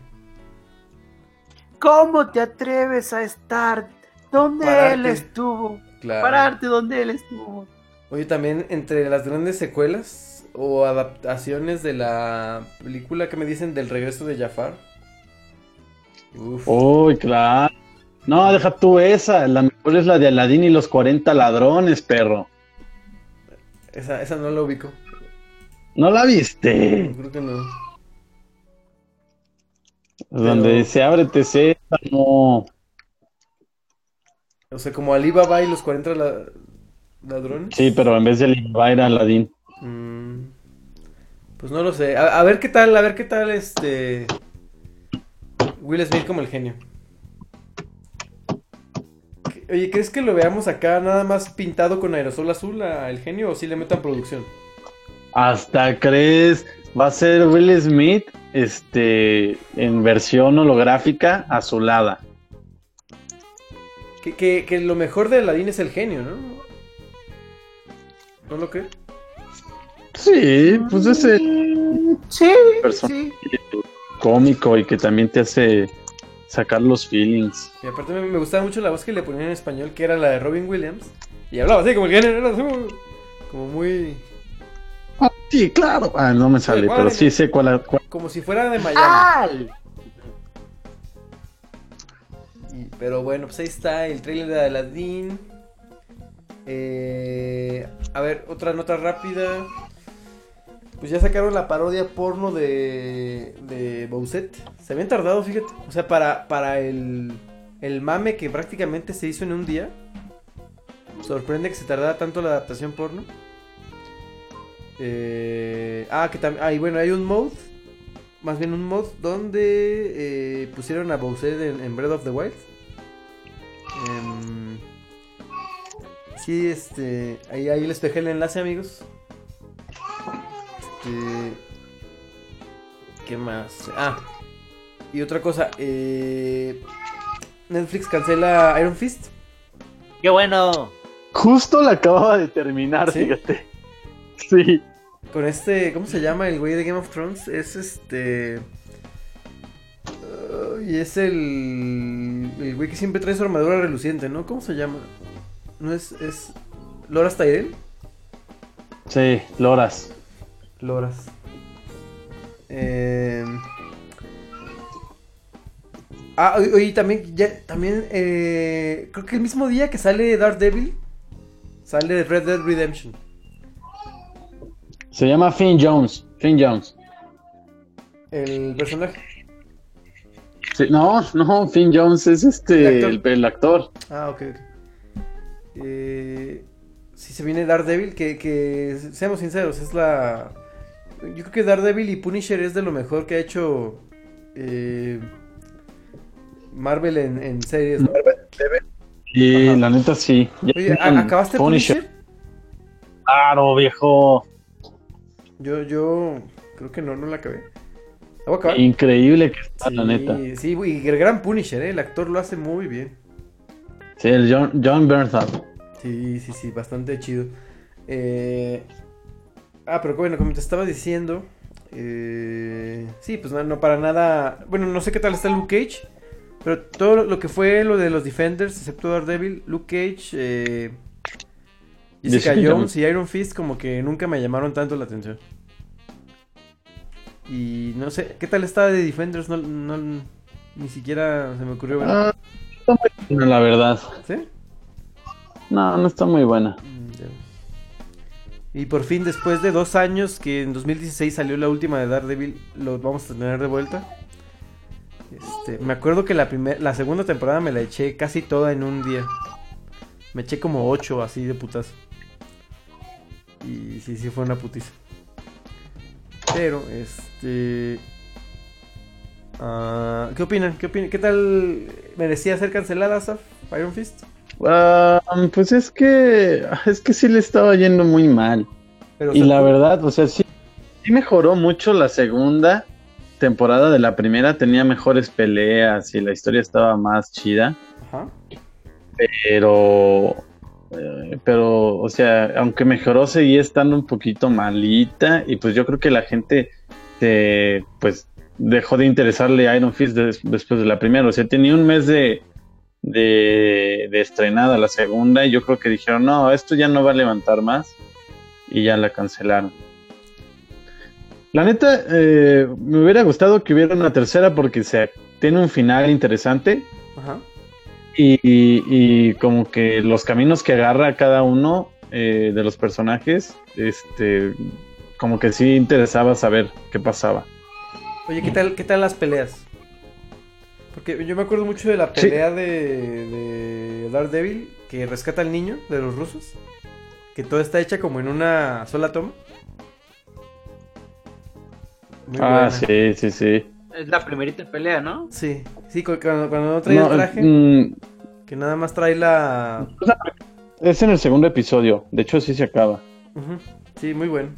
¿Cómo te atreves a estar donde Pararte. él estuvo? Claro. Pararte donde él estuvo. Oye, también entre las grandes secuelas o adaptaciones de la película que me dicen del regreso de Jafar. Uf. Uy, claro. No, deja tú esa. La mejor es la de Aladín y los 40 ladrones, perro. Esa, esa no la ubico. ¿No la viste? Creo que no. Donde dice, ábrete, no. O sea, como Alibaba y los 40 la- ladrones. Sí, pero en vez de Alibaba era Aladín. Mm, pues no lo sé. A, a ver qué tal, a ver qué tal este. Will Smith como el genio. ¿Qué- Oye, ¿crees que lo veamos acá nada más pintado con aerosol azul a el genio o si le metan producción? Hasta crees, va a ser Will Smith, este, en versión holográfica azulada. Que, que, que lo mejor de Aladdin es el genio, ¿no? ¿No lo crees? Sí, pues ese Sí, personaje cómico y que también te hace sacar los feelings. Y aparte me, me gustaba mucho la voz que le ponían en español, que era la de Robin Williams. Y hablaba así como el genio, era como muy... Sí, claro. Ah, no me sale, ¿cuál pero sí sé cuál. cuál- Como si fuera de Miami. ¡Ah! Pero bueno, pues ahí está el trailer de Aladdin. Eh, a ver, otra nota rápida. Pues ya sacaron la parodia porno de, de Bowsette. Se habían tardado, fíjate. O sea, para, para el, el mame que prácticamente se hizo en un día. Sorprende que se tardara tanto la adaptación porno. Eh, ah, que también. Ah, y bueno, hay un mode. Más bien un mod donde eh, pusieron a Bowser en, en Breath of the Wild. Em, sí, este. Ahí, ahí les dejé el enlace, amigos. Este. ¿Qué más? Ah. Y otra cosa. eh, Netflix cancela Iron Fist. ¡Qué bueno! Justo la acababa de terminar, ¿Sí? fíjate. Sí. Con este, ¿cómo se llama el güey de Game of Thrones? Es este. y es el. El güey que siempre trae su armadura reluciente, ¿no? ¿Cómo se llama? ¿No es. es. Loras Tyrell? Sí, Loras. Loras. Eh... Ah, oye, también, ya, también, eh, creo que el mismo día que sale Daredevil, sale Red Dead Redemption. Se llama Finn Jones. Finn Jones. El personaje. Sí, no, no, Finn Jones es este, El el actor. el actor. Ah, ok, ok. Eh, sí, se viene Daredevil, que, que, seamos sinceros, es la... Yo creo que Daredevil y Punisher es de lo mejor que ha hecho eh, Marvel en, en series. ¿no? Y Ajá. la neta sí. Ya Oye, ¿a- tienen ¿acabaste Punisher? Claro, viejo. Yo, yo creo que no, no la acabé. Increíble que está, sí, la neta. Sí, y el gran Punisher, ¿eh? el actor lo hace muy bien. Sí, el John, John Bernthal. Sí, sí, sí, bastante chido. Eh, Ah, pero bueno, como te estaba diciendo, eh, sí, pues no, no para nada. Bueno, no sé qué tal está Luke Cage, pero todo lo- lo que fue lo de los Defenders, excepto Daredevil, Luke Cage, eh, Jessica Jones y Iron Fist, como que nunca me llamaron tanto la atención. Y no sé, ¿qué tal está de Defenders? No, no- ni siquiera se me ocurrió ver. Ah, está muy buena, la verdad. ¿Sí? No, no está muy buena. Mm. Y por fin, después de dos años que en 2016 salió la última de Daredevil, lo vamos a tener de vuelta. Este, me acuerdo que la primer, la segunda temporada me la eché casi toda en un día. Me eché como ocho así de putazo. Y sí, sí fue una putiza. Pero, este. ah, ¿Qué opinan? ¿Qué opinan? ¿Qué tal merecía ser cancelada, Saf? Iron Fist. Ah, pues es que es que sí le estaba yendo muy mal. Pero, o Y sea, la tú- verdad, o sea, sí, sí mejoró mucho la segunda temporada de la primera, tenía mejores peleas y la historia estaba más chida, Ajá. pero eh, pero o sea, aunque mejoró seguía estando un poquito malita y pues yo creo que la gente eh, pues dejó de interesarle a Iron Fist des- después de la primera, o sea, tenía un mes de de, estrenada la segunda y yo creo que dijeron, no, esto ya no va a levantar más y ya la cancelaron. La neta, eh, me hubiera gustado que hubiera una tercera porque se, tiene un final interesante. Y, y- y como que los caminos que agarra cada uno eh, de los personajes, este, como que sí interesaba saber qué pasaba. Oye, ¿qué tal, ¿qué tal las peleas? Porque yo me acuerdo mucho de la Sí. pelea de, de Daredevil que rescata al niño de los rusos. Que toda está hecha como en una sola toma. Muy ah, buena. sí, sí, sí. Es la primerita pelea, ¿no? Sí, sí, cu- cuando, cuando no trae No, el traje, mm, que nada más trae la... es en el segundo episodio, de hecho sí se acaba. Ujú, Sí, muy bueno.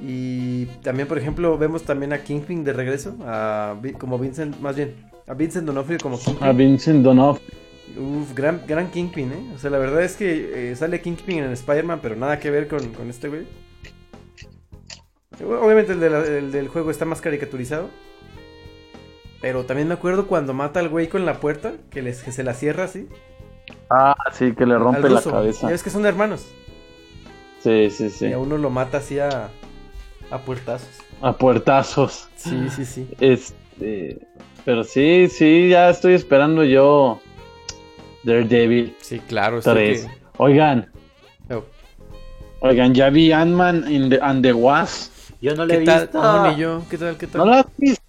Y también, por ejemplo, vemos también a Kingpin de regreso, a como Vincent, más bien, a Vincent D'Onofrio como Kingpin. A Vincent D'Onofrio. Uf, gran, gran Kingpin, ¿eh? O sea, la verdad es que eh, sale Kingpin en Spider-Man, pero nada que ver con, con este güey. Obviamente el, de la- el del juego está más caricaturizado. Pero también me acuerdo cuando mata al güey con la puerta, que, les, que se la cierra así. Ah, sí, que le rompe la cabeza. Ya ves que son hermanos. Sí, sí, sí. Y a uno lo mata así a, a puertazos. A puertazos. Sí, sí, sí. Este, pero sí, sí, ya estoy esperando yo Daredevil Sí, claro. 3. que- Oigan, Oh, oigan, ya vi Ant-Man and the Wasp. Yo no le he ¿Qué tal? visto. No, ni yo. ¿Qué tal? ¿Qué tal? ¿No la has visto?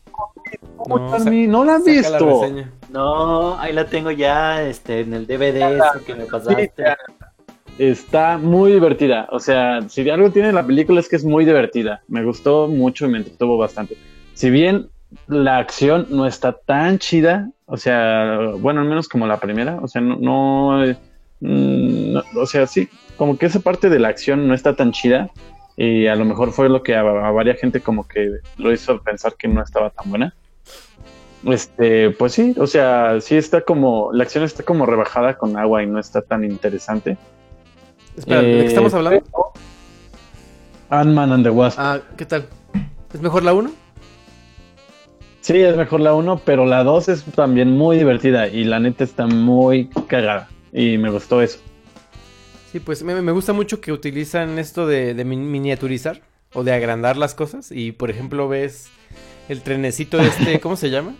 No, la has la visto? No, ahí la tengo ya este, en el DVD ese que me pasaste. Está muy divertida. O sea, si algo tiene la película es que es muy divertida. Me gustó mucho y me entretuvo bastante. Si bien la acción no está tan chida, o sea, bueno, al menos como la primera, o sea, no, no, mm, no- o sea, sí, como que esa parte de la acción no está tan chida y a lo mejor fue lo que a, a varias gente como que lo hizo pensar que no estaba tan buena. Este, pues sí, o sea, sí está como, la acción está como rebajada con agua y no está tan interesante. Espera, ¿de qué Eh, estamos hablando? Ant-Man and the Wasp. Ah, ¿qué tal? ¿Es mejor la 1? Sí, es mejor la 1, pero la 2 es también muy divertida y la neta está muy cagada. Y me gustó eso. Sí, pues me, me gusta mucho que utilizan esto de, de min- miniaturizar o de agrandar las cosas. Y por ejemplo, ves el trenecito este, (laughs) ¿cómo se llama?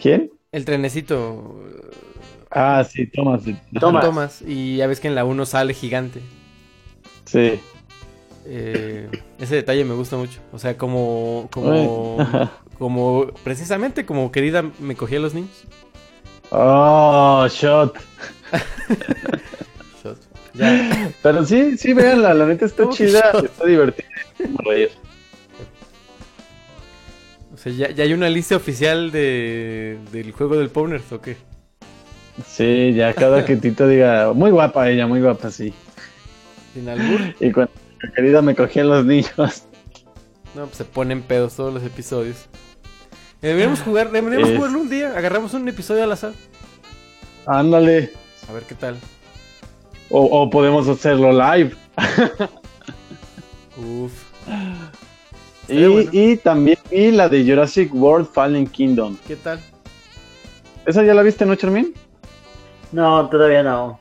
¿Quién? El trenecito. Ah, sí, Thomas. Thomas. Thomas. Y ya ves que en la 1 sale gigante. Sí. Eh, ese detalle me gusta mucho. O sea, como. Como. Como. Precisamente como querida me cogí a los niños. Oh, shot. (laughs) Ya. Pero sí, sí, véanla, la neta está ¿Cómo que chida, shot? está divertida. Reír. O sea, ya, ya hay una lista oficial de, del juego del Powners, ¿o qué? Sí, ya cada (laughs) que Tito diga, muy guapa ella, muy guapa, sí. Sin albur. Y cuando mi querida me cogían los niños. No, pues se ponen pedos todos los episodios. Eh, Deberíamos jugar, deberíamos Es- jugarlo un día. Agarramos un episodio al azar. Ándale. A ver qué tal. O, o podemos hacerlo live. (laughs) Uf. Y, bueno. y también vi la de Jurassic World Fallen Kingdom. ¿Qué tal? ¿Esa ya la viste, no, Charmin? No, todavía no.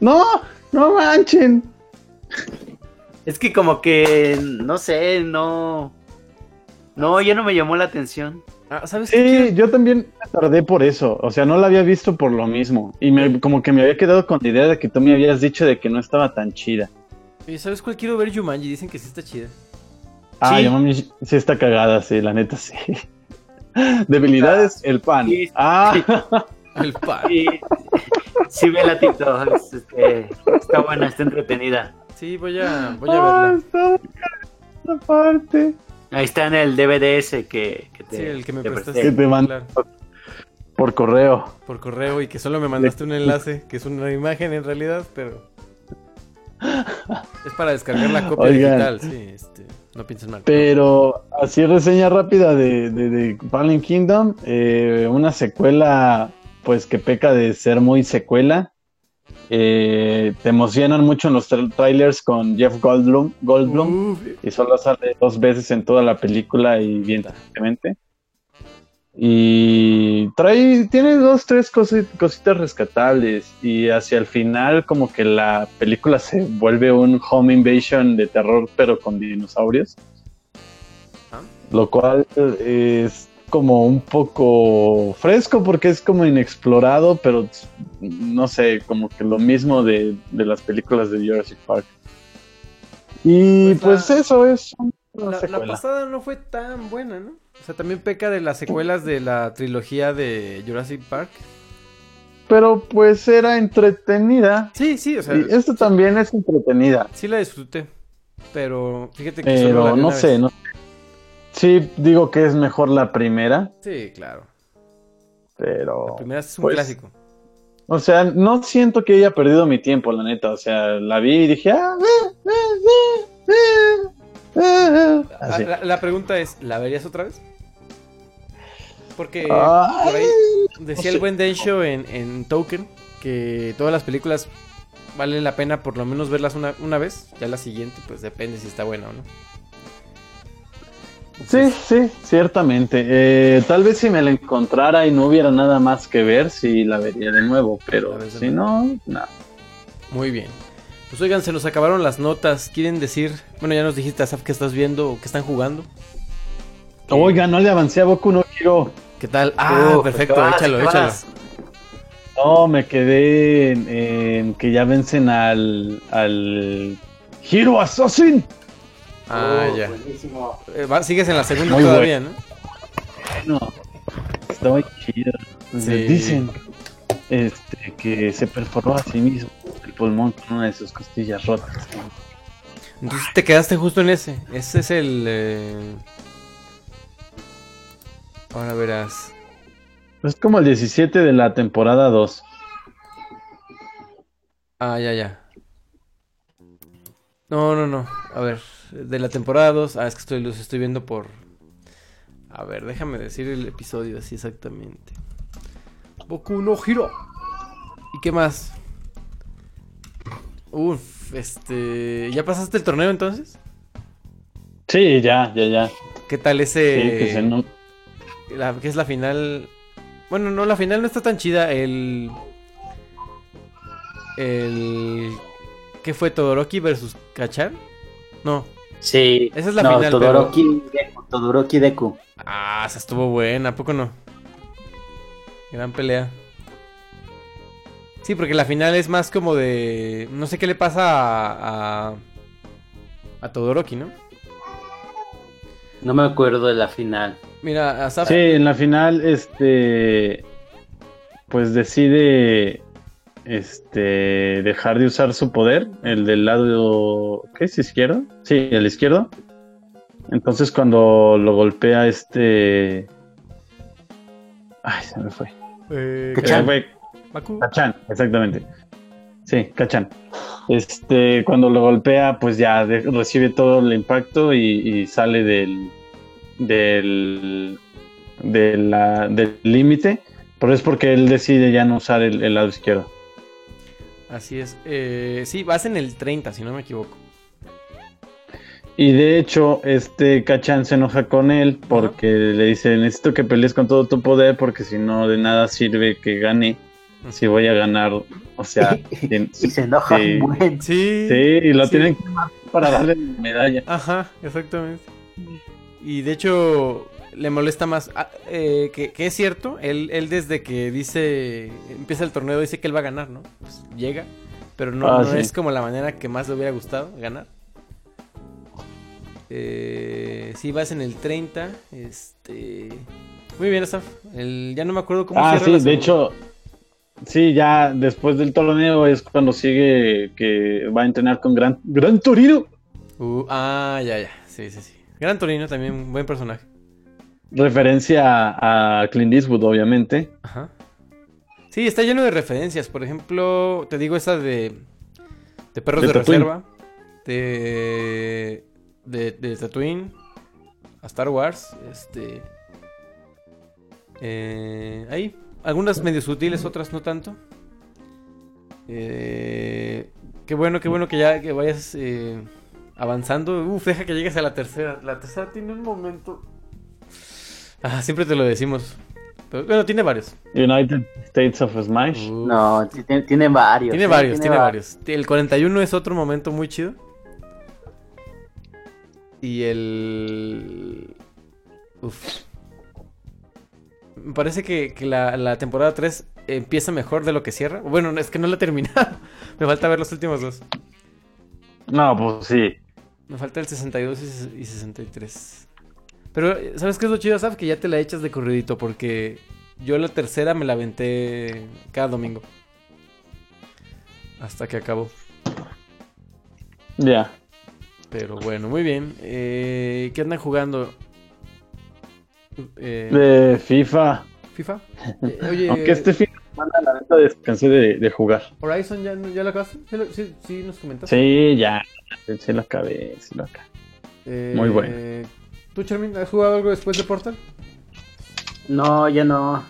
No, no manchen. Es que como que, no sé, no... No, ya no me llamó la atención. Ah, ¿sabes qué? Sí, yo también me tardé por eso. O sea, no la había visto por lo mismo. Y me, como que me había quedado con la idea de que tú me habías dicho de que no estaba tan chida. Oye, ¿sabes cuál quiero ver Jumanji? Dicen que sí está chida. Ah, Sí. sí está cagada, sí, la neta sí. (laughs) Debilidades, el pan. Sí. Ah, (laughs) El pan. Sí, sí, vela, Tito. es, este, está buena, está entretenida. Sí, voy a, voy a ah, verla. está buena esa parte. Ahí está en el DVD ese que, que te, Sí, el que me te prestaste. Que te Claro, por correo. por correo y que solo me mandaste un enlace, que es una imagen en realidad, pero... (laughs) Es para descargar la copia Oigan. digital, sí, este, no piensen mal. Pero así reseña rápida de, de, de Fallen Kingdom, eh, una secuela pues que peca de ser muy secuela. Eh, te emocionan mucho en los tra- trailers con Jeff Goldblum, Goldblum Uf, y solo sale dos veces en toda la película y bien tristemente. Y trae, tiene dos, tres cosi- cositas rescatables. Y hacia el final, como que la película se vuelve un home invasion de terror, pero con dinosaurios. Ah. Lo cual eh, es como un poco fresco porque es como inexplorado, pero no sé, como que lo mismo de, de las películas de Jurassic Park. Y Pues pues, eso es una La, pasada no fue tan buena, ¿no? O sea, también peca de las secuelas de la trilogía de Jurassic Park. pero pues era entretenida. Sí, sí, o sea, Y esta también es entretenida, sí la disfruté. Pero fíjate que solo la pero vi no una sé, vez. no Sí, digo que es mejor la primera, Sí, claro. pero... La primera es un pues, clásico. O sea, no siento que haya perdido mi tiempo, la neta. O sea, la vi y dije... Ah, eh, eh, eh, eh, eh". Ah, Así. La, la pregunta es, ¿la verías otra vez? Porque Ay, por ahí decía no el buen Densho en, en Token que todas las películas vale la pena por lo menos verlas una, una vez. Ya la siguiente, pues depende si está buena o no. Sí, sí, ciertamente. Eh, tal vez si me la encontrara y no hubiera nada más que ver, sí la vería de nuevo. Pero si no, no. Muy bien. Pues oigan, se nos acabaron las notas. ¿Quieren decir? Bueno, ya nos dijiste, Asaf, que estás viendo o que están jugando. ¿Qué- Oiga, no le avancé a Boku no quiero. ¿Qué tal? Ah, perfecto, échalo, ¿qué échalo. No, me quedé en, en que ya vencen al, al Hero Assassin. Ah, Oh, ya. Buenísimo. Eh, va- sigues en la segunda Muy todavía, ¿no? Bueno, está muy chido. Sí. Dicen este, que se perforó a sí mismo pulmón con una de sus costillas rotas. Entonces te quedaste justo en ese. Ese es el. eh, Ahora verás. Es como el 17 de la temporada 2. Ah, ya, ya. No, no, no. A ver, de la temporada 2. Ah, es que estoy, los estoy viendo por. A ver, déjame decir el episodio así exactamente. Boku no Hiro. ¿Y qué más? Uf, este. ¿Ya pasaste el torneo entonces? Sí, ya, ya, ya. ¿Qué tal Sí, ese. que se no- la, que es la final. Bueno, no, la final no está tan chida. El. El. ¿Qué fue? ¿Todoroki versus Kachan? No. Sí. Esa es la no, final, Todoroki Deku. Todoroki Deku. Ah, esa estuvo buena, ¿a poco no? Gran pelea. Sí, porque la final es más como de. No sé qué le pasa a. a, a Todoroki, ¿no? No me acuerdo de la final. Mira, Asaf. Sí, en la final, este, pues decide, este, dejar de usar su poder, el del lado, ¿qué es izquierdo? Sí, el izquierdo. Entonces cuando lo golpea este, ay, se me fue. eh, me fue. Baku. Kachan, exactamente. Sí, Kachan. Este, cuando lo golpea, pues ya de- recibe todo el impacto y, y sale del del de la- del límite, pero es porque él decide ya no usar el, el lado izquierdo. Así es. Eh, sí, vas en el 30, si no me equivoco. Y de hecho, este Kachan se enoja con él porque le dice, necesito que pelees con todo tu poder porque si no de nada sirve que gane. Si voy a ganar, o sea, (laughs) Y se enoja Sí. un buen. Sí. Sí, y lo Sí. tienen para darle medalla. Ajá, exactamente. Y de hecho, le molesta más. ah, eh, que, que es cierto, él, él desde que dice. Empieza el torneo, dice que él va a ganar, ¿no? Pues llega. Pero no, Ah, no sí. es como la manera que más le hubiera gustado ganar. Eh, sí, vas en el 30. Este. Muy bien, Steph. El, ya no me acuerdo cómo Ah, sí, de segunda. hecho, sí, ya después del torneo es cuando sigue que va a entrenar con Gran, Gran Torino. Uh, ah, ya, ya. Sí, sí, sí. Gran Torino también, un buen personaje. Referencia a Clint Eastwood, obviamente. Ajá. Sí, está lleno de referencias. Por ejemplo, te digo esa de. De perros De reserva. De. De, de Tatooine. A Star Wars. Este. eh, ahí. Algunas medio sutiles, otras no tanto. Eh, qué bueno, qué bueno que ya que vayas eh, avanzando. Uf, deja que llegues a la tercera. La tercera tiene un momento. Ah, siempre te lo decimos. Pero, bueno, tiene varios. United States of Smash. No, tiene, tiene varios. Tiene varios, tiene va- varios. El 41 es otro momento muy chido. Y el... Uf. Me parece que, que la, la temporada 3 empieza mejor de lo que cierra. Bueno, es que no la he terminado. (laughs) Me falta ver los últimos dos. No, pues sí. Me falta el 62 y ses- y 63. Pero, ¿sabes qué es lo chido, Saf? Que ya te la echas de corridito porque yo la tercera me la aventé cada domingo. Hasta que acabó. Ya. Pero bueno, muy bien. Eh, ¿Qué andan jugando? Eh, De FIFA. ¿FIFA? (laughs) Eh, oye, Aunque este fin de semana la neta descansé de, de jugar. Horizon ya, ya lo acabaste. ¿Sí, sí, sí nos comentaste. Sí, ya. Sí lo acabé, sí lo acabé. Eh, muy bueno. ¿Tú, Charmin, has jugado algo después de Portal? No, ya no.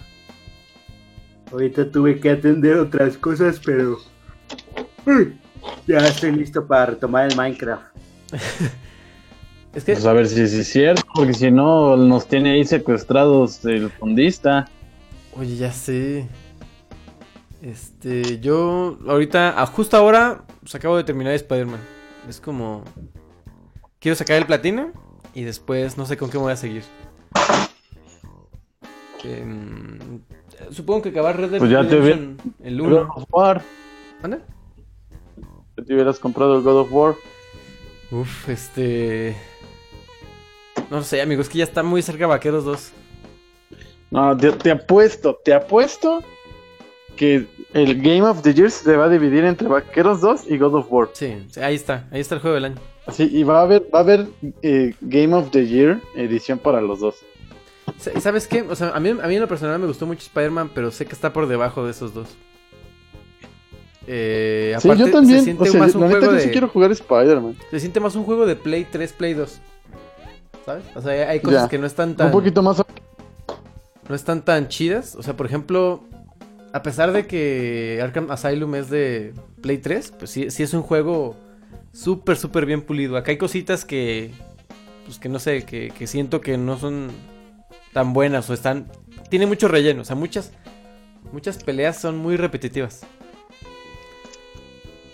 Ahorita tuve que atender otras cosas, pero. Ya estoy listo para retomar el Minecraft. (laughs) Es que Pues a ver si si es cierto, porque si no nos tiene ahí secuestrados el fondista. Oye, ya sé. Este, yo ahorita, a justo ahora, pues acabo de terminar Spider-Man. Es como... Quiero sacar el platino y después no sé con qué me voy a seguir. Em, supongo que acabar Red Dead Pues ya te el God 1. of War. ¿Anda? Si te hubieras comprado el God of War. Uf, este... No sé, amigos, es que ya está muy cerca Vaqueros 2. No, te, te apuesto, te apuesto que el Game of the Year se va a dividir entre Vaqueros 2 y God of War. Sí, ahí está, ahí está el juego del año. Sí, y va a haber, va a haber eh, Game of the Year edición para los dos. Sa- ¿Y sabes qué? O sea, a mí, a mí en lo personal me gustó mucho Spider-Man, pero sé que está por debajo de esos dos. Eh, Sí, yo también. Se siente O sea, más un la neta juego yo de, sí quiero jugar Spider-Man. Se siente más un juego de Play 3, Play 2. ¿Sabes? O sea, hay- cosas Ya. que no están tan... Un poquito más. no están tan chidas. O sea, por ejemplo, a pesar de que Arkham Asylum es de Play 3, pues sí, sí es un juego súper, súper bien pulido. Acá hay cositas que, pues que no sé, que, que siento que no son tan buenas o están... Tiene mucho relleno, o sea, muchas, muchas peleas son muy repetitivas.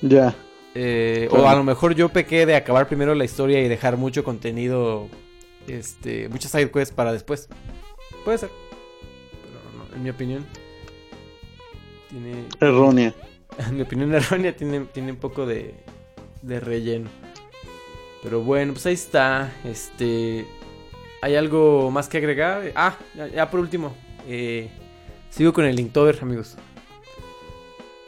Ya. Eh, Claro. O a lo mejor yo pequé de acabar primero la historia y dejar mucho contenido, este, muchas side quests para después. Puede ser. Pero no, en mi opinión. Tiene, Errónea. (laughs) en mi opinión errónea, tiene, tiene un poco de, de relleno. Pero bueno, pues ahí está. Este, ¿hay algo más que agregar? Ah, ya, ya por último. eh, sigo con el Inktober, amigos.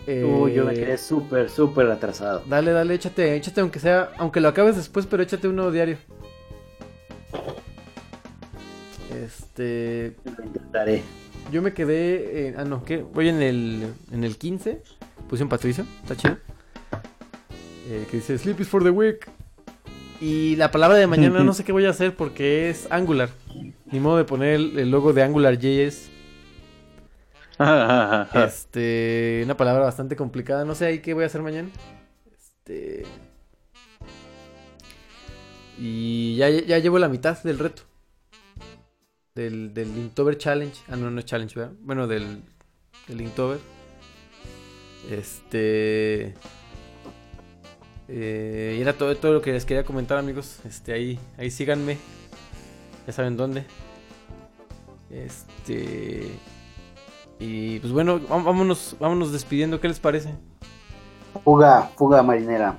Uy, yo me quedé súper, súper atrasado. Dale, dale, échate, échate aunque sea, aunque lo acabes después, pero échate uno diario. Este, Lo intentaré. yo me quedé, eh, ah no, ¿qué? Voy en el, en el 15, puse un Patricio, está chido. Eh, que dice Sleep is for the week. Y la palabra de mañana no sé qué voy a hacer porque es Angular. Ni modo de poner el, el logo de AngularJS. (laughs) Este, una palabra bastante complicada. No sé ahí qué voy a hacer mañana. Este. Y ya, ya llevo la mitad del reto. Del, del Inktober Challenge. Ah, no, no es Challenge, ¿verdad? Bueno, del, del Inktober. Este. eh, era todo, todo lo que les quería comentar, amigos. Este, ahí, ahí síganme. Ya saben dónde. Este. Y pues bueno, vám- vámonos, vámonos despidiendo. ¿Qué les parece? Fuga, fuga marinera.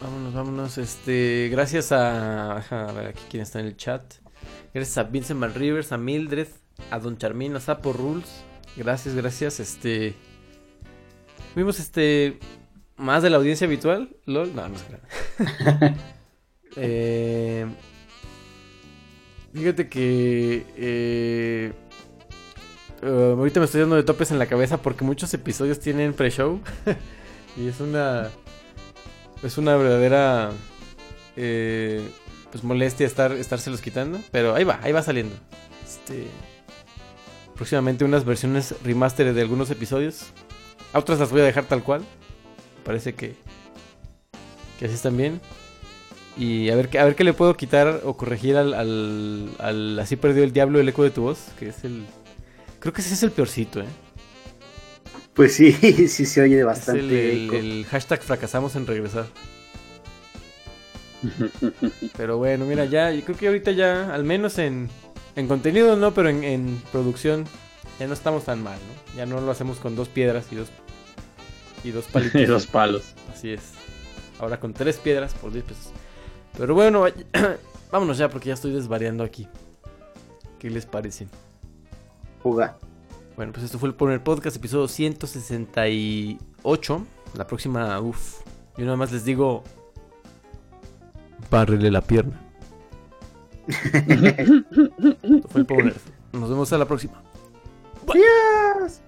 Vámonos, vámonos. Este, gracias a, a ver aquí quién está en el chat. Gracias a Vincent Van Rivers, a Mildred, a Don Charmín, a Sapo Rules. Gracias, gracias. Este. Vimos este. Más de la audiencia habitual. LOL. No, no es claro. (laughs) eh, fíjate que. Eh, eh, ahorita me estoy dando de topes en la cabeza porque muchos episodios tienen pre-show. (laughs) y es una. Es una verdadera. Eh, pues molestia estar, estárselos quitando. Pero ahí va, ahí va saliendo. Este. Próximamente unas versiones remaster de algunos episodios. A otras las voy a dejar tal cual. Parece que. Que así están bien. Y a ver, a ver qué le puedo quitar o corregir al, al, al Así perdió el diablo el eco de tu voz. Que es el. Creo que ese es el peorcito, ¿eh? Pues sí, (laughs) sí se oye Es bastante. el, el- hashtag fracasamos en regresar. (laughs) Pero bueno, mira, ya, yo creo que ahorita ya, al menos en, en contenido no, pero en, en producción, ya no estamos tan mal, ¿no? Ya no lo hacemos con dos piedras y dos, y dos (laughs) palitos. Y dos palos. Así es. Ahora con tres piedras por 10 pesos. Pero bueno, (clears throat) vámonos ya porque ya estoy desvariando aquí. ¿Qué les parece? Fuga. Bueno, pues esto fue el primer podcast, episodio 168. La próxima, uff. Yo nada más les digo. Bárrele la pierna. (laughs) esto fue el Power. Nos vemos a la próxima. Adiós.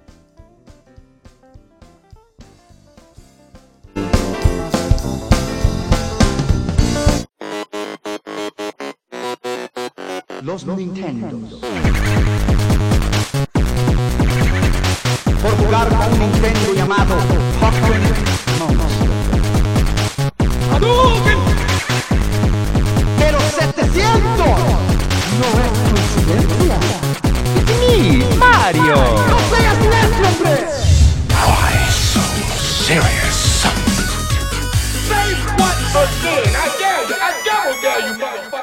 Los Nintendos por jugar con un Nintendo llamado Pokémon. ¡Hadouken! ¡Pero 700! No es coincidencia. It's me, Mario. ¡No seas nuestro hombre! Why so serious? Say what again? I dare you! I double dare you, motherfucker!